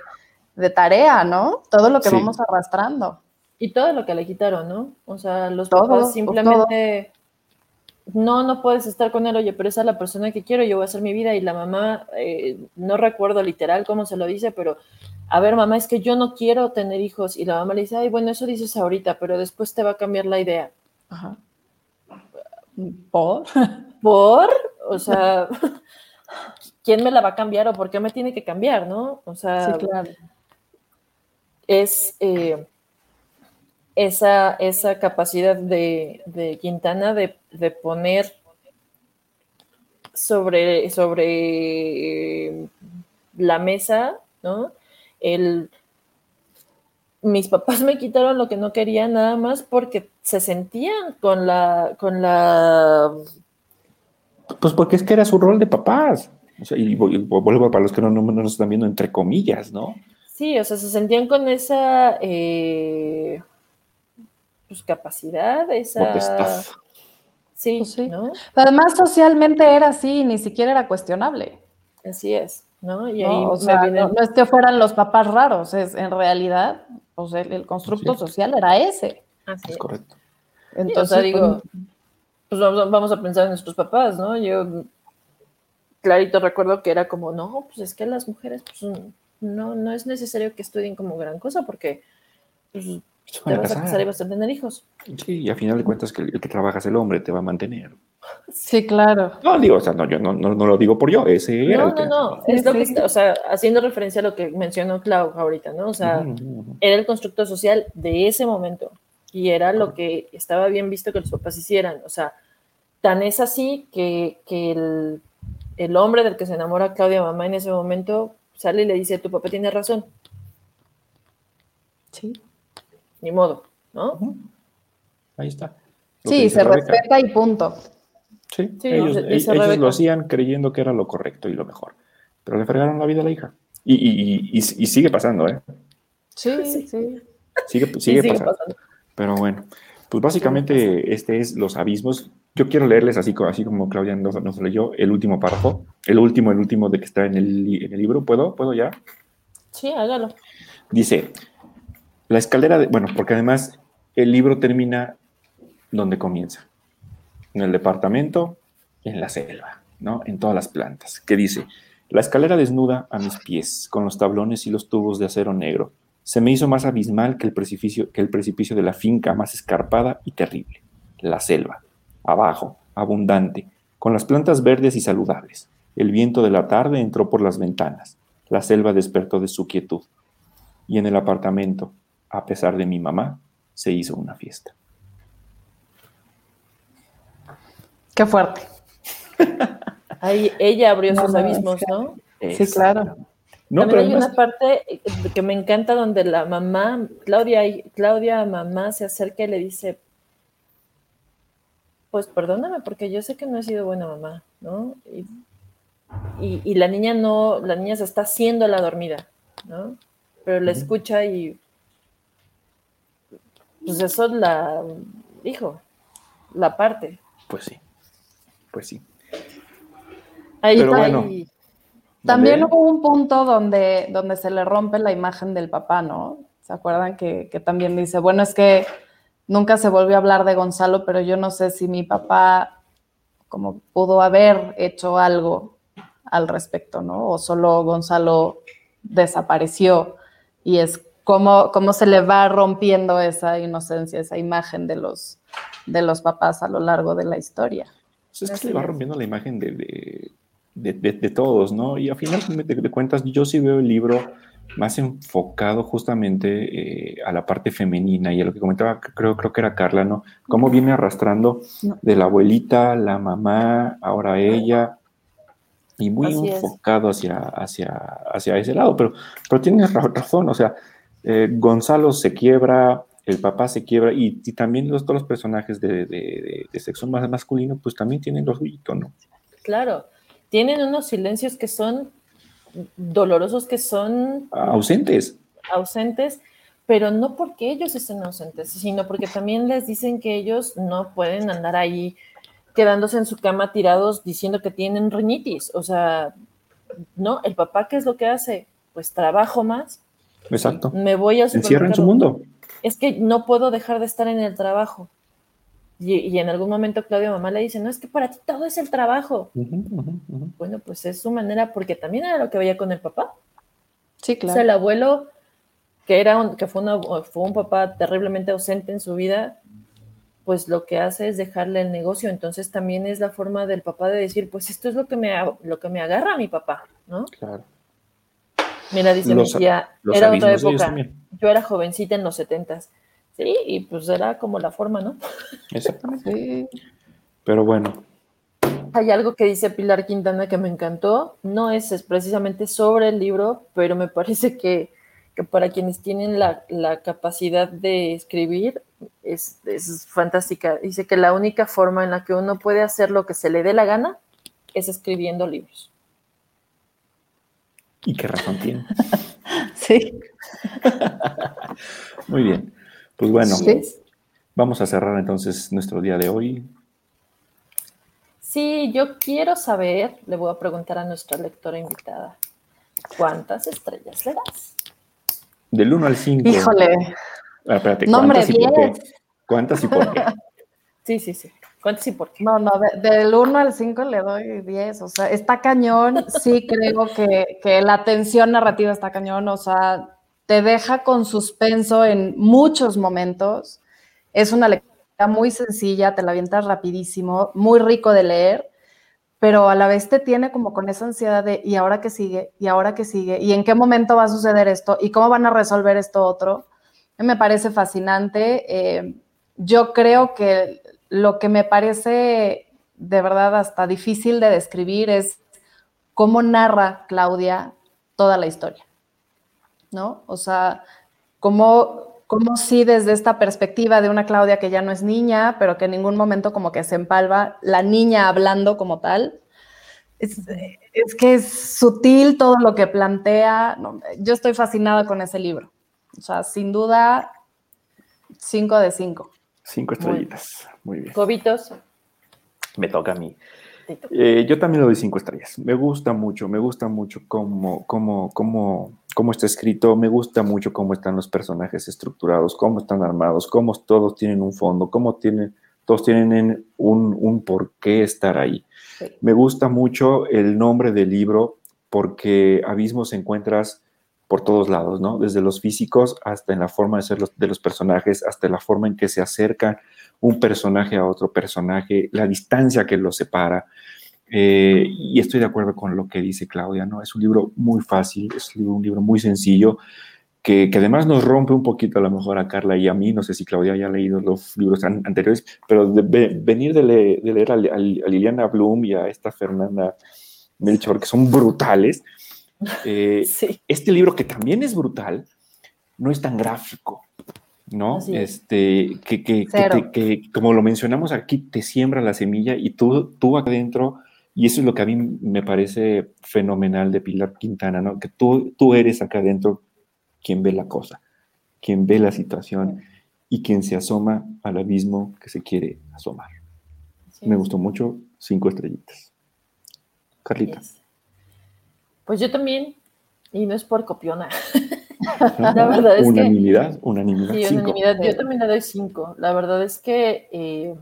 de tarea, ¿no? Todo lo que vamos arrastrando. Y todo lo que le quitaron, ¿no? O sea, los todo, papás pues, simplemente no, no puedes estar con él, oye, pero esa es la persona que quiero, yo voy a hacer mi vida y la mamá, eh, no recuerdo literal cómo se lo dice, pero a ver, mamá, es que yo no quiero tener hijos y la mamá le dice, ay, bueno, eso dices ahorita, pero después te va a cambiar la idea. Ajá. ¿Por? ¿Por? O sea, ¿quién me la va a cambiar o por qué me tiene que cambiar, no? O sea, claro. es... Eh, esa, esa capacidad de, Quintana de, poner sobre, sobre la mesa, ¿no? El, mis papás me quitaron lo que no quería nada más porque se sentían con la, con la... Pues porque es que era su rol de papás. y vuelvo para los que no, no, nos están viendo entre comillas, ¿no? Sí, o sea, se sentían con esa... Eh, pues, capacidad, esa... Sí, pues sí. ¿no? Además, socialmente era así, ni siquiera era cuestionable. Así es, ¿no? Y ahí no, es que fueran los papás raros, es en realidad, pues el, constructo social era ese. Así es, correcto. Entonces, digo, pues, vamos, a pensar en nuestros papás, ¿no? Yo clarito recuerdo que era como, no, pues es que las mujeres, pues no, no es necesario que estudien como gran cosa porque pues, te vas a casar y vas a tener hijos. Sí, y a final de cuentas que el que trabaja es el hombre, te va a mantener. Sí, claro. No, digo, o sea, no, yo no, no, lo digo por yo, ese no, era No, no, es lo que está, o sea, haciendo referencia a lo que mencionó Clau ahorita, ¿no? O sea, era el constructo social de ese momento y era lo que estaba bien visto que los papás hicieran, o sea, tan es así que, que el, el hombre del que se enamora Claudia Mamá en ese momento sale y le dice, tu papá tiene razón. Sí ni modo, ¿no? Ahí está. sí, se respeta y punto. Sí, ellos, ellos lo hacían creyendo que era lo correcto y lo mejor, pero le fregaron la vida a la hija. Y, y, y, y sigue pasando, ¿eh? Sí, sí. Sigue, sigue, pasando. Pero bueno, pues básicamente este es los abismos. Yo quiero leerles así, así como Claudia nos, nos leyó el último párrafo, el último, el último de que está en el, en el libro. ¿Puedo? ¿Puedo ya? Sí, hágalo. Dice, la escalera de, bueno, porque además el libro termina donde comienza, en el departamento, en la selva, ¿no? En todas las plantas, que dice, la escalera desnuda a mis pies, con los tablones y los tubos de acero negro, se me hizo más abismal que el precipicio, que el precipicio de la finca, más escarpada y terrible. La selva, abajo, abundante, con las plantas verdes y saludables. El viento de la tarde entró por las ventanas. La selva despertó de su quietud. Y en el apartamento, a pesar de mi mamá, se hizo una fiesta. Qué fuerte. Ahí ella abrió sus abismos, ¿no? Sí, claro. No, También hay una parte que me encanta donde la mamá, Claudia, Claudia mamá se acerca y le dice, pues perdóname porque yo sé que no he sido buena mamá, ¿no? Y, la niña no, la niña se está haciendo la dormida, ¿no? Pero la escucha y pues eso es la, hijo, la parte. Pues sí, pues sí. Ahí Pero También hubo un punto donde, donde se le rompe la imagen del papá, ¿no? ¿Se acuerdan que, que también dice, bueno, es que Nunca se volvió a hablar de Gonzalo, pero yo no sé si mi papá como pudo haber hecho algo al respecto, ¿no? O solo Gonzalo desapareció y es cómo, cómo se le va rompiendo esa inocencia, esa imagen de los, de los papás a lo largo de la historia. Pues es que se le va rompiendo la imagen de, de, todos, ¿no? Y a final de cuentas, yo sí veo el libro más enfocado justamente eh, a la parte femenina y a lo que comentaba, creo, creo que era Carla, ¿no? Cómo viene arrastrando de la abuelita, la mamá, ahora ella, y muy enfocado hacia, hacia, hacia ese lado, pero, pero tienes razón, o sea, eh, Gonzalo se quiebra, el papá se quiebra, y, también los, todos los personajes de, sexo más masculino, pues también tienen los suyo, ¿no? Claro, tienen unos silencios que son dolorosos que son ausentes. Ausentes, pero no porque ellos estén ausentes, sino porque también les dicen que ellos no pueden andar ahí quedándose en su cama tirados diciendo que tienen rinitis. O sea, no, el papá, ¿qué es lo que hace? Pues trabajo más. Exacto. Me voy a Encierra en su mundo. Es que no puedo dejar de estar en el trabajo. Y, en algún momento Claudia mamá le dice, no, es que para ti todo es el trabajo. Bueno, pues es su manera, porque también era lo que veía con el papá. Sí, claro. O sea, el abuelo, que, era un, que fue, fue un papá terriblemente ausente en su vida, pues lo que hace es dejarle el negocio. Entonces también es la forma del papá de decir, pues esto es lo que me, lo que me agarra a mi papá, ¿no? Claro. Mira, dice mi tía, era otra época. Yo era jovencita en los setentas Sí, y pues era como la forma, ¿no? Exactamente. Pero bueno. Hay algo que dice Pilar Quintana que me encantó. No es, precisamente sobre el libro, pero me parece que, para quienes tienen la, capacidad de escribir es, es, fantástica. Dice que la única forma en la que uno puede hacer lo que se le dé la gana es escribiendo libros. ¿Y qué razón tiene? sí. Muy bien. Pues bueno, vamos a cerrar entonces nuestro día de hoy. Sí, yo quiero saber, le voy a preguntar a nuestra lectora invitada, ¿cuántas estrellas le das? Del 1 al 5. Híjole. Ah, espérate, ¿cuántas, y por qué? ¿Cuántas y por qué? Sí, sí, sí. ¿Cuántas y por qué? No, no, del 1 al 5 le doy 10. O sea, está cañón. Sí creo que, que la tensión narrativa está cañón. O sea, te deja con suspenso en muchos momentos. Es una lectura muy sencilla, te la avientas rapidísimo, muy rico de leer, pero a la vez te tiene como con esa ansiedad de ¿y ahora qué sigue? ¿y ahora qué sigue? ¿y en qué momento va a suceder esto? ¿y cómo van a resolver esto otro? Me parece fascinante. Eh, yo creo que lo que me parece de verdad hasta difícil de describir es cómo narra Claudia toda la historia. ¿No? O sea, como, como si desde esta perspectiva de una Claudia que ya no es niña, pero que en ningún momento como que se empalva la niña hablando como tal. Es, que es sutil todo lo que plantea. yo estoy fascinada con ese libro. O sea, sin duda, cinco de cinco. Cinco estrellitas. Muy bien. Cobitos. Me toca a mí. Eh, yo también le doy cinco estrellas. Me gusta mucho, me gusta mucho cómo, cómo, cómo, cómo está escrito, me gusta mucho cómo están los personajes estructurados, cómo están armados, cómo todos tienen un fondo, cómo tienen, todos tienen un, un por qué estar ahí. Me gusta mucho el nombre del libro porque abismos encuentras por todos lados, ¿no? Desde los físicos hasta en la forma de ser los, de los personajes, hasta la forma en que se acerca un personaje a otro personaje, la distancia que los separa. Eh, y estoy de acuerdo con lo que dice Claudia, ¿no? Es un libro muy fácil, es un libro muy sencillo, que, que, además nos rompe un poquito a lo mejor a Carla y a mí, no sé si Claudia haya leído los libros anteriores, pero de, venir de, leer a, a, Liliana Bloom y a esta Fernanda Melchor, que son brutales, eh, este libro que también es brutal, no es tan gráfico, ¿no? Este, que, que, que, como lo mencionamos aquí, te siembra la semilla y tú, tú adentro, y eso es lo que a mí me parece fenomenal de Pilar Quintana, ¿no? Que tú, tú eres acá adentro quien ve la cosa, quien ve la situación y quien se asoma al abismo que se quiere asomar. Me gustó mucho, cinco estrellitas. Carlita. Pues yo también, y no es por copiona. la verdad es unanimidad, que. Unanimidad, sí, unanimidad. Yo también le doy cinco. La verdad es que eh,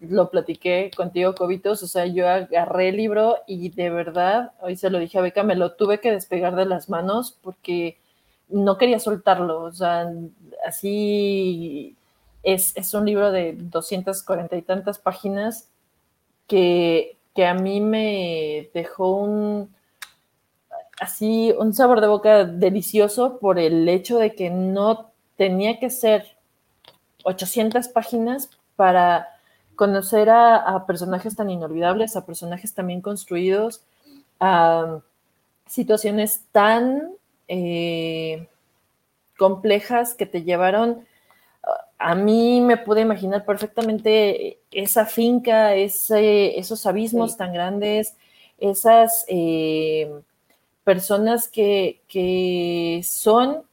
lo platiqué contigo, Cobitos. O sea, yo agarré el libro y de verdad, hoy se lo dije a Beca, me lo tuve que despegar de las manos porque no quería soltarlo. O sea, así es, es un libro de 240 y tantas páginas que, que a mí me dejó un así un sabor de boca delicioso por el hecho de que no tenía que ser 800 páginas para conocer a, personajes tan inolvidables, a personajes también construidos, a situaciones tan eh, complejas que te llevaron. A mí me pude imaginar perfectamente esa finca, ese, esos abismos tan grandes, esas eh, personas que, son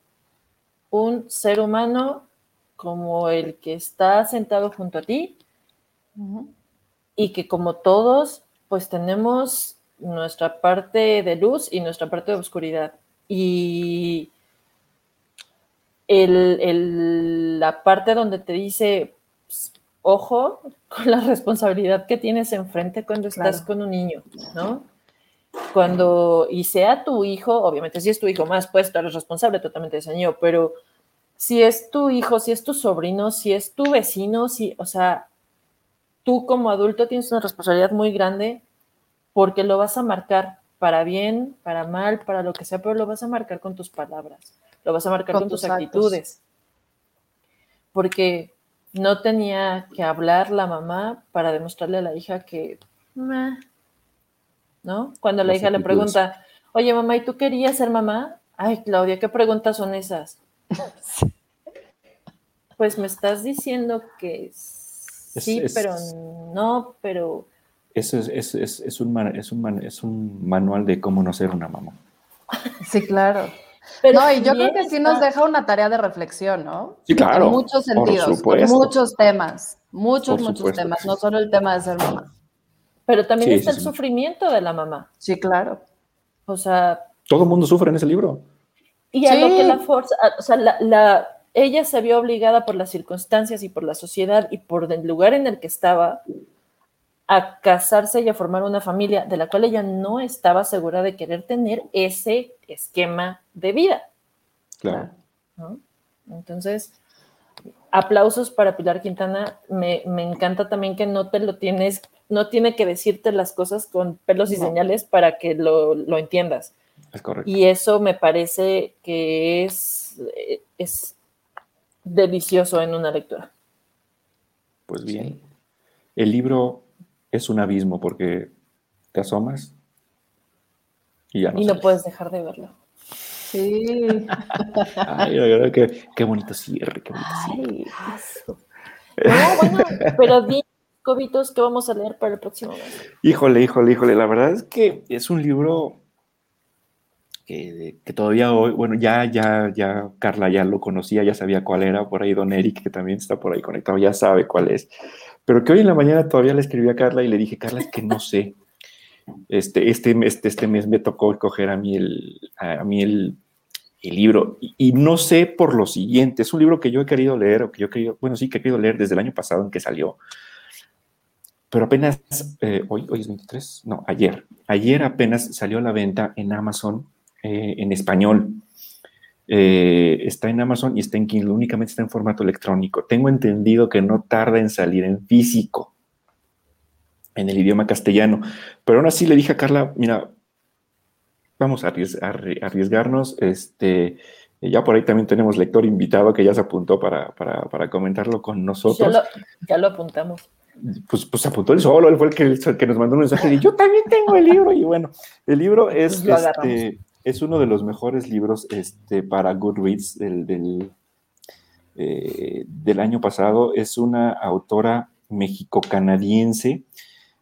un ser humano como el que está sentado junto a ti y que como todos, pues tenemos nuestra parte de luz y nuestra parte de oscuridad. Y la parte donde te dice, pues, ojo con la responsabilidad que tienes enfrente cuando estás con un niño, ¿no? Cuando, y sea tu hijo, obviamente si es tu hijo más, pues tú eres responsable totalmente de ese niño, pero si es tu hijo, si es tu sobrino, si es tu vecino, si, o sea, tú como adulto tienes una responsabilidad muy grande porque lo vas a marcar para bien, para mal, para lo que sea, pero lo vas a marcar con tus palabras, lo vas a marcar con, tus, actitudes. Porque no tenía que hablar la mamá para demostrarle a la hija que ¿no? Cuando la hija le pregunta, oye mamá, ¿y tú querías ser mamá? Ay, Claudia, ¿qué preguntas son esas? Pues me estás diciendo que sí, pero no, pero... Eso es, es, es, es un, es, un es un manual de cómo no ser una mamá. Sí, claro. no, y yo creo que sí nos deja una tarea de reflexión, ¿no? Sí, claro. En muchos sentidos, en muchos temas, muchos, muchos temas, no solo el tema de ser mamá. Pero también está el sufrimiento de la mamá. Sí, claro. O sea. Todo el mundo sufre en ese libro. Y a lo que la fuerza, o sea, la, ella se vio obligada por las circunstancias y por la sociedad y por el lugar en el que estaba a casarse y a formar una familia de la cual ella no estaba segura de querer tener ese esquema de vida. Claro. Entonces, aplausos para Pilar Quintana. Me, me, encanta también que no te lo tienes no tiene que decirte las cosas con pelos y señales para que lo, entiendas. Es correcto. Y eso me parece que es, es delicioso en una lectura. Pues bien, el libro es un abismo porque te asomas y ya no. Y no puedes dejar de verlo. Sí. Ay, la verdad que qué bonito cierre, qué bonito cierre. No, bueno, pero di Cobitos, ¿qué vamos a leer para el próximo mes? Híjole, híjole, híjole. La verdad es que es un libro que, todavía hoy, bueno, ya, ya, ya Carla ya lo conocía, ya sabía cuál era, por ahí Don Eric, que también está por ahí conectado, ya sabe cuál es. pero que hoy en la mañana todavía le escribí a Carla y le dije, Carla, es que no sé. Este, este, este, este mes me tocó coger a mí el, a mí el, libro y, no sé por lo siguiente, es un libro que yo he querido leer o que yo he querido, bueno, sí que he querido leer desde el año pasado en que salió, pero apenas, eh, hoy, hoy es 23, no, ayer, ayer apenas salió a la venta en Amazon eh, en español. Eh, está en Amazon y está en Kindle, únicamente está en formato electrónico. Tengo entendido que no tarda en salir en físico, en el idioma castellano, pero aún así le dije a Carla, mira, vamos a, arriesgarnos, este, ya por ahí también tenemos lector invitado que ya se apuntó para, comentarlo con nosotros. ya lo apuntamos pues, pues apuntó él solo, él fue el que, que nos mandó un mensaje y yo también tengo el libro. Y bueno, el libro es, pues este, es uno de los mejores libros este, para Goodreads del, del, eh, del año pasado. Es una autora mexico-canadiense.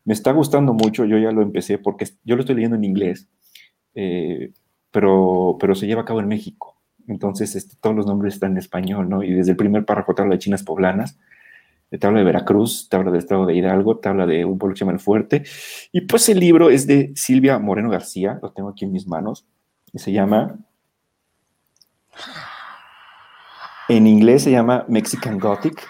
Me está gustando mucho, yo ya lo empecé porque yo lo estoy leyendo en inglés, eh, pero, pero se lleva a cabo en México. Entonces, este, todos los nombres están en español, ¿no? Y desde el primer párrafo habla de chinas poblanas, te habla de Veracruz, te habla del estado de Hidalgo, te habla de un pueblo que se llama El Fuerte. Y pues el libro es de Silvia Moreno García, lo tengo aquí en mis manos, y se llama, en inglés se llama Mexican Gothic.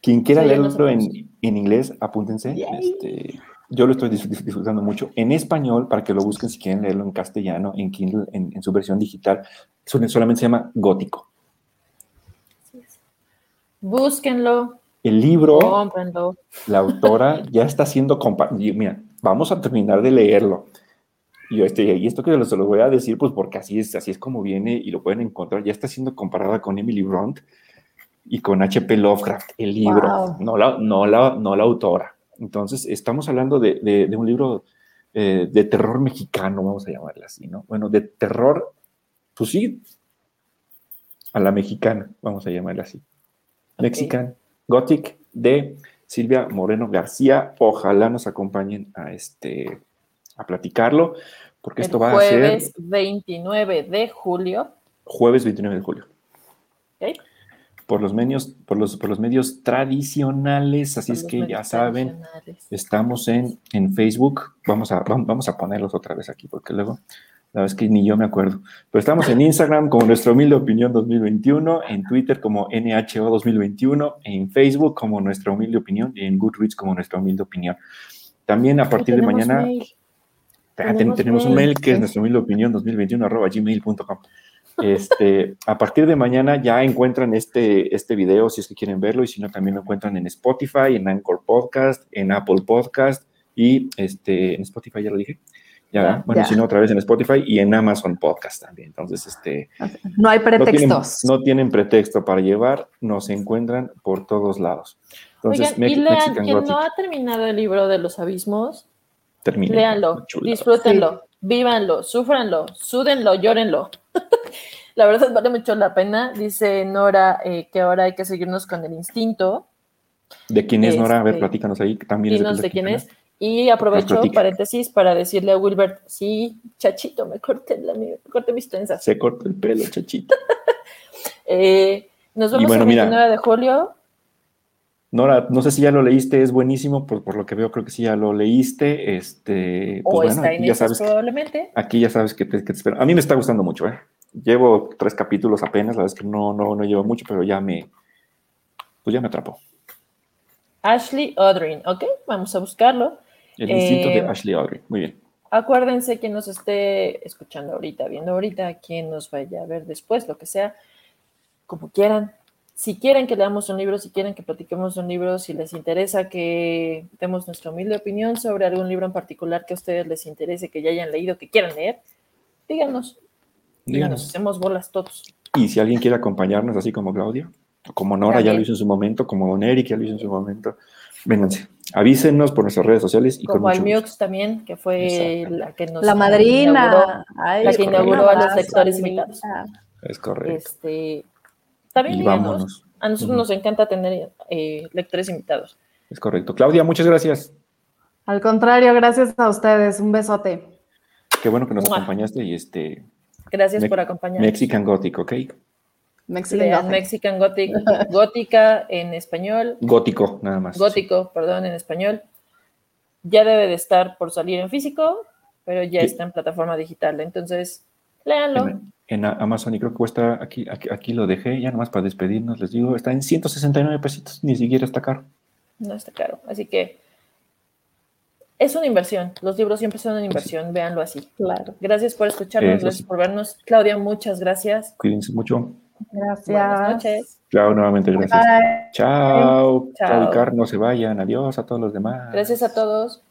Quien quiera leerlo en, inglés, apúntense. Este, yo lo estoy disfrutando mucho. En español, para que lo busquen si quieren leerlo en castellano, en Kindle, en, en su versión digital, solamente se llama Gótico. Búsquenlo. El libro, la autora ya está siendo compartido. Mira, vamos a terminar de leerlo. Y, este, y esto que se lo voy a decir, pues porque así es, así es como viene y lo pueden encontrar. Ya está siendo comparada con Emily Bront y con H.P. Lovecraft, el libro, no, la, no, la, no la autora. Entonces, estamos hablando de, de, un libro eh, de terror mexicano, vamos a llamarle así, ¿no? Bueno, de terror, pues sí, a la mexicana, vamos a llamarle así. Mexican Gothic de Silvia Moreno García. Ojalá nos acompañen a este a platicarlo, porque esto va a ser jueves 29 de julio. Jueves 29 de julio. Por los medios, por los, por los medios tradicionales, así es que ya saben, estamos en, en Facebook. Vamos a, vamos a ponerlos otra vez aquí, porque luego la verdad es que ni yo me acuerdo. Pero estamos en Instagram como Nuestra Humilde Opinión 2021, en Twitter como NHO 2021, en Facebook como Nuestra Humilde Opinión y en Goodreads como Nuestra Humilde Opinión. También a partir de mañana tenemos, un mail que es Nuestra Humilde Opinión 2021 arroba gmail.com. Este, a partir de mañana ya encuentran este, este video si es que quieren verlo y si no también lo encuentran en Spotify, en Anchor Podcast, en Apple Podcast y este, en Spotify ya lo dije ya, bueno, si no, otra vez en Spotify y en Amazon Podcast también. Entonces, este. No hay pretextos. No tienen, pretexto para llevar, nos encuentran por todos lados. Entonces, Oigan, y lean, quien no ha terminado el libro de los abismos, Termine, léanlo, disfrútenlo, vívanlo, súfranlo, súdenlo, llórenlo. la verdad vale mucho la pena. Dice Nora eh, que ahora hay que seguirnos con el instinto. ¿De quién es Nora? A ver, este, platícanos ahí. También dinos de, de quién es. Y aprovecho, paréntesis, para decirle a Wilbert, sí, chachito, me corté, la, me corté mis trenzas. Se cortó el pelo, chachito. eh, nos vemos el 29 de julio. Nora, no sé si ya lo leíste, es buenísimo, por, por, lo que veo creo que sí ya lo leíste. Este, pues o bueno, está en ya sabes probablemente. aquí ya sabes que te, que te, espero. A mí me está gustando mucho, ¿eh? Llevo tres capítulos apenas, la verdad es que no, no, no llevo mucho, pero ya me, pues ya me atrapó. Ashley Odrin, ¿ok? Vamos a buscarlo. El instinto de eh, Ashley Audrey. Muy bien. Acuérdense que nos esté escuchando ahorita, viendo ahorita, quien nos vaya a ver después, lo que sea, como quieran. Si quieren que leamos un libro, si quieren que platiquemos un libro, si les interesa que demos nuestra humilde opinión sobre algún libro en particular que a ustedes les interese, que ya hayan leído, que quieran leer, díganos. Díganos. hacemos bolas todos. Y si alguien quiere acompañarnos, así como Claudia, como Nora ya lo hizo en su momento, como Don Eric ya lo hizo en su momento, vénganse. Avísenos por nuestras redes sociales. Y Como al Mux también, que fue la que nos. La madrina. la que inauguró a los lectores invitados. Es correcto. Este, también vámonos. A nosotros nos encanta tener eh, lectores invitados. Es correcto. Claudia, muchas gracias. Al contrario, gracias a ustedes. Un besote. Qué bueno que nos acompañaste y este. Gracias por acompañarnos. Mexican Gothic, ¿ok? Mexican Lean Gothic. Mexican Gothic, gótica en español, Gótico, nada más. gótico, perdón, en español. Ya debe de estar por salir en físico, pero ya Sí. está en plataforma digital. Entonces, léanlo. En, en Amazon y creo que cuesta, aquí, aquí, aquí lo dejé, ya nomás para despedirnos, les digo, está en 169 pesitos, ni siquiera está caro. No está caro. Así que es una inversión. Los libros siempre son una inversión, véanlo así. Claro. Gracias por escucharnos, Eso gracias sí. por vernos. Claudia, muchas gracias. Cuídense mucho. Gracias. Buenas noches. Chao, nuevamente, gracias. Bye. Chao. Chao. Chao, no se vayan. Adiós a todos los demás. Gracias a todos.